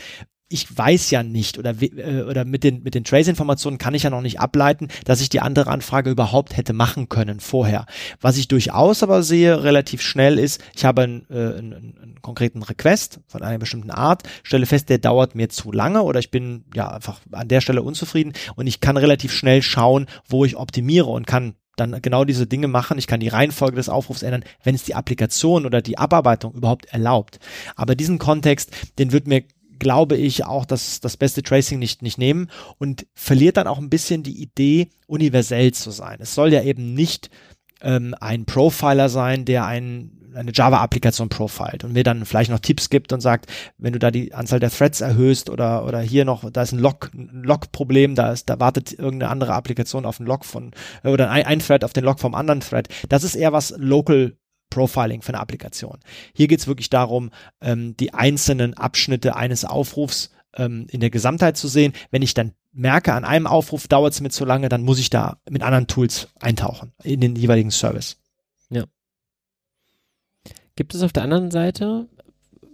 ich weiß ja nicht oder, äh, oder mit den, mit den Trace-Informationen kann ich ja noch nicht ableiten, dass ich die andere Anfrage überhaupt hätte machen können vorher. Was ich durchaus aber sehe, relativ schnell ist, ich habe einen, äh, einen, einen konkreten Request von einer bestimmten Art, stelle fest, der dauert mir zu lange oder ich bin ja einfach an der Stelle unzufrieden und ich kann relativ schnell schauen, wo ich optimiere und kann dann genau diese Dinge machen. Ich kann die Reihenfolge des Aufrufs ändern, wenn es die Applikation oder die Abarbeitung überhaupt erlaubt. Aber diesen Kontext, den wird mir glaube ich, auch das, das beste Tracing nicht, nicht nehmen und verliert dann auch ein bisschen die Idee, universell zu sein. Es soll ja eben nicht ähm, ein Profiler sein, der ein, eine Java-Applikation profilt und mir dann vielleicht noch Tipps gibt und sagt, wenn du da die Anzahl der Threads erhöhst oder, oder hier noch, da ist ein Log, Log-Problem, da ist, da wartet irgendeine andere Applikation auf ein Log von, oder ein, ein Thread auf den Log vom anderen Thread. Das ist eher was local Profiling für eine Applikation. Hier geht es wirklich darum, ähm, die einzelnen Abschnitte eines Aufrufs ähm, in der Gesamtheit zu sehen. Wenn ich dann merke, an einem Aufruf dauert es mir zu lange, dann muss ich da mit anderen Tools eintauchen in den jeweiligen Service. Ja. Gibt es auf der anderen Seite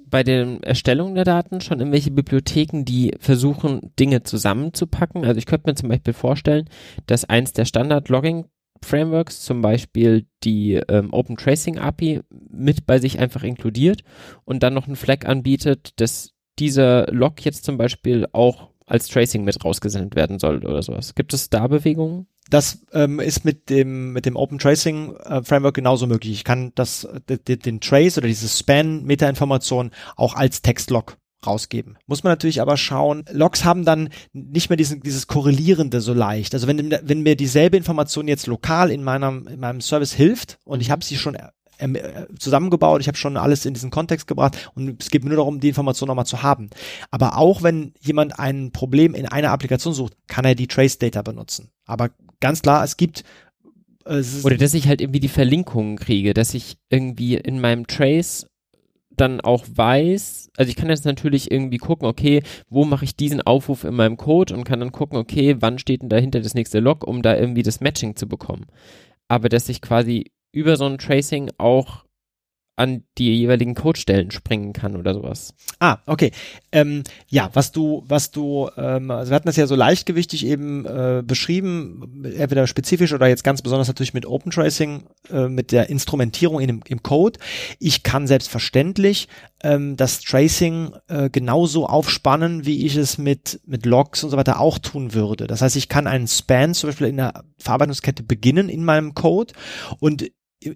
bei der Erstellung der Daten schon irgendwelche Bibliotheken, die versuchen, Dinge zusammenzupacken? Also ich könnte mir zum Beispiel vorstellen, dass eins der Standard-Logging Frameworks, zum Beispiel die ähm, Open Tracing API, mit bei sich einfach inkludiert und dann noch einen Flag anbietet, dass dieser Log jetzt zum Beispiel auch als Tracing mit rausgesendet werden soll oder sowas. Gibt es da Bewegungen? Das ähm, ist mit dem mit dem Open Tracing äh, Framework genauso möglich. Ich kann das den Trace oder diese Span Metainformation auch als Textlog rausgeben. Muss man natürlich aber schauen, Logs haben dann nicht mehr diesen, dieses Korrelierende so leicht. Also wenn, wenn mir dieselbe Information jetzt lokal in meinem, in meinem Service hilft und ich habe sie schon ähm, äh, zusammengebaut, ich habe schon alles in diesen Kontext gebracht und es geht nur darum, die Information nochmal zu haben. Aber auch wenn jemand ein Problem in einer Applikation sucht, kann er die Trace Data benutzen. Aber ganz klar, es gibt äh, oder dass ich halt irgendwie die Verlinkungen kriege, dass ich irgendwie in meinem Trace dann auch weiß, also ich kann jetzt natürlich irgendwie gucken, okay, wo mache ich diesen Aufruf in meinem Code und kann dann gucken, okay, wann steht denn dahinter das nächste Log, um da irgendwie das Matching zu bekommen. Aber dass ich quasi über so ein Tracing auch an die jeweiligen Codestellen springen kann oder sowas. Ah, okay. Ähm, ja, was du, was du, ähm, also wir hatten das ja so leichtgewichtig eben äh, beschrieben, entweder spezifisch oder jetzt ganz besonders natürlich mit Open Tracing, äh, mit der Instrumentierung in im Code. Ich kann selbstverständlich ähm, das Tracing äh, genauso aufspannen, wie ich es mit, mit Logs und so weiter auch tun würde. Das heißt, ich kann einen Span zum Beispiel in der Verarbeitungskette beginnen in meinem Code und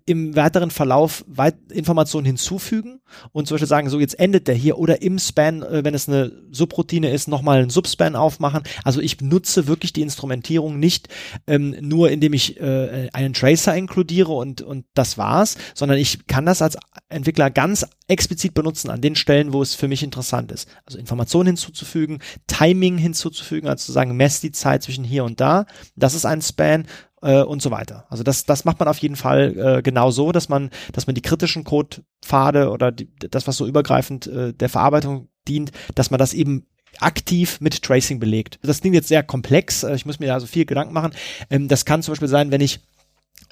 im weiteren Verlauf weit Informationen hinzufügen und zum Beispiel sagen, so jetzt endet der hier oder im Span, äh, wenn es eine Subroutine ist, nochmal einen Subspan aufmachen. Also ich nutze wirklich die Instrumentierung nicht ähm, nur, indem ich äh, einen Tracer inkludiere und, und das war's, sondern ich kann das als Entwickler ganz explizit benutzen an den Stellen, wo es für mich interessant ist. Also Informationen hinzuzufügen, Timing hinzuzufügen, also zu sagen, mess die Zeit zwischen hier und da. Das ist ein Span äh, und so weiter. Also das, das macht man auf jeden Fall äh, genau so, dass man, dass man die kritischen Codepfade oder die, das, was so übergreifend äh, der Verarbeitung dient, dass man das eben aktiv mit Tracing belegt. Das klingt jetzt sehr komplex, äh, ich muss mir da so viel Gedanken machen. Ähm, das kann zum Beispiel sein, wenn ich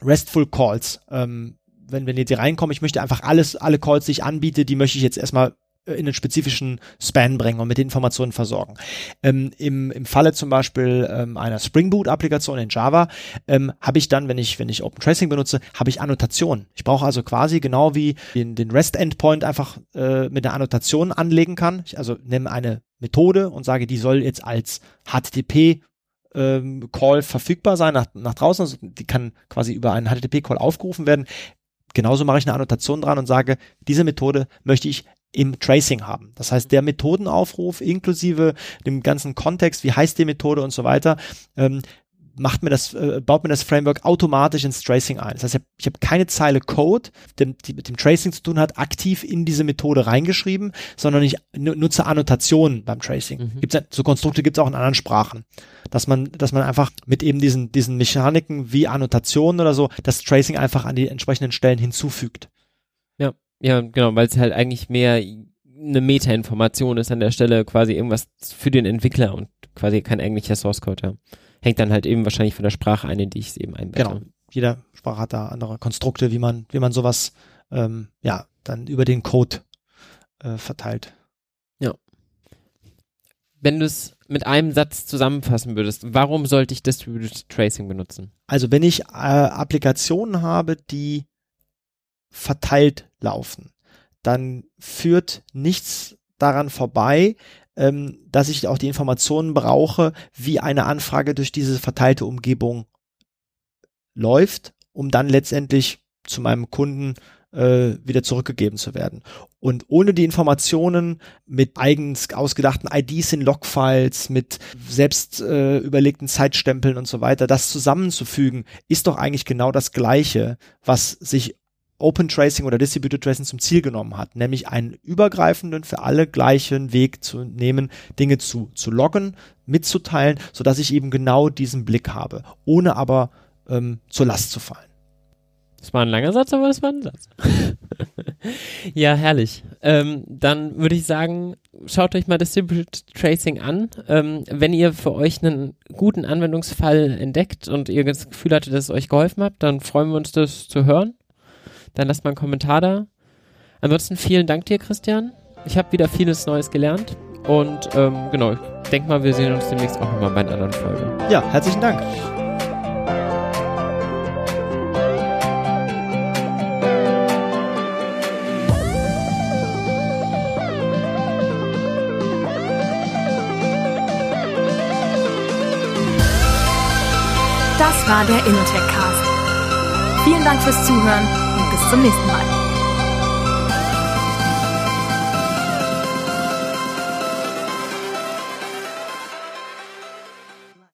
RESTful Calls, ähm, wenn, wenn jetzt hier reinkommen, ich möchte einfach alles, alle Calls, die ich anbiete, die möchte ich jetzt erstmal in einen spezifischen Span bringen und mit den Informationen versorgen. Ähm, im, Im Falle zum Beispiel ähm, einer Spring Boot Applikation in Java ähm, habe ich dann, wenn ich wenn ich Open Tracing benutze, habe ich Annotationen. Ich brauche also quasi genau wie den, den REST Endpoint einfach äh, mit einer Annotation anlegen kann. Ich also nehme eine Methode und sage, die soll jetzt als HTTP ähm, Call verfügbar sein nach, nach draußen. Also die kann quasi über einen HTTP-Call aufgerufen werden. Genauso mache ich eine Annotation dran und sage, diese Methode möchte ich im Tracing haben. Das heißt, der Methodenaufruf inklusive dem ganzen Kontext, wie heißt die Methode und so weiter, ähm, macht mir das, äh, baut mir das Framework automatisch ins Tracing ein. Das heißt, ich habe hab keine Zeile Code, dem, die mit dem Tracing zu tun hat, aktiv in diese Methode reingeschrieben, sondern ich nutze Annotationen beim Tracing. Mhm. Gibt's, so Konstrukte gibt es auch in anderen Sprachen, dass man, dass man einfach mit eben diesen, diesen Mechaniken wie Annotationen oder so das Tracing einfach an die entsprechenden Stellen hinzufügt. Ja, genau, weil es halt eigentlich mehr eine Meta-Information ist an der Stelle, quasi irgendwas für den Entwickler und quasi kein eigentlicher Source Code, ja. Hängt dann halt eben wahrscheinlich von der Sprache ein, in die ich es eben einbette. Genau. Jeder Sprache hat da andere Konstrukte, wie man, wie man sowas, ähm, ja, dann über den Code äh, verteilt. Ja. wenn du es mit einem Satz zusammenfassen würdest, warum sollte ich Distributed Tracing benutzen? Also wenn ich äh, Applikationen habe, die verteilt laufen, dann führt nichts daran vorbei, ähm, dass ich auch die Informationen brauche, wie eine Anfrage durch diese verteilte Umgebung läuft, um dann letztendlich zu meinem Kunden äh, wieder zurückgegeben zu werden. Und ohne die Informationen mit eigens ausgedachten IDs in Logfiles, mit selbst äh, überlegten Zeitstempeln und so weiter, das zusammenzufügen, ist doch eigentlich genau das Gleiche, was sich Open Tracing oder Distributed Tracing zum Ziel genommen hat, nämlich einen übergreifenden, für alle gleichen Weg zu nehmen, Dinge zu, zu loggen, mitzuteilen, so dass ich eben genau diesen Blick habe, ohne aber ähm, zur Last zu fallen. Das war ein langer Satz, aber das war ein Satz. ja, herrlich. Ähm, dann würde ich sagen, schaut euch mal Distributed Tracing an. Ähm, wenn ihr für euch einen guten Anwendungsfall entdeckt und ihr das Gefühl hattet, dass es euch geholfen hat, dann freuen wir uns, das zu hören. Dann lasst mal einen Kommentar da. Ansonsten vielen Dank dir, Christian. Ich habe wieder vieles Neues gelernt. Und ähm, genau, ich denke mal, wir sehen uns demnächst auch nochmal bei einer anderen Folge. Ja, herzlichen Dank. Das war der Innotech Cast. Vielen Dank fürs Zuhören und bis zum nächsten Mal.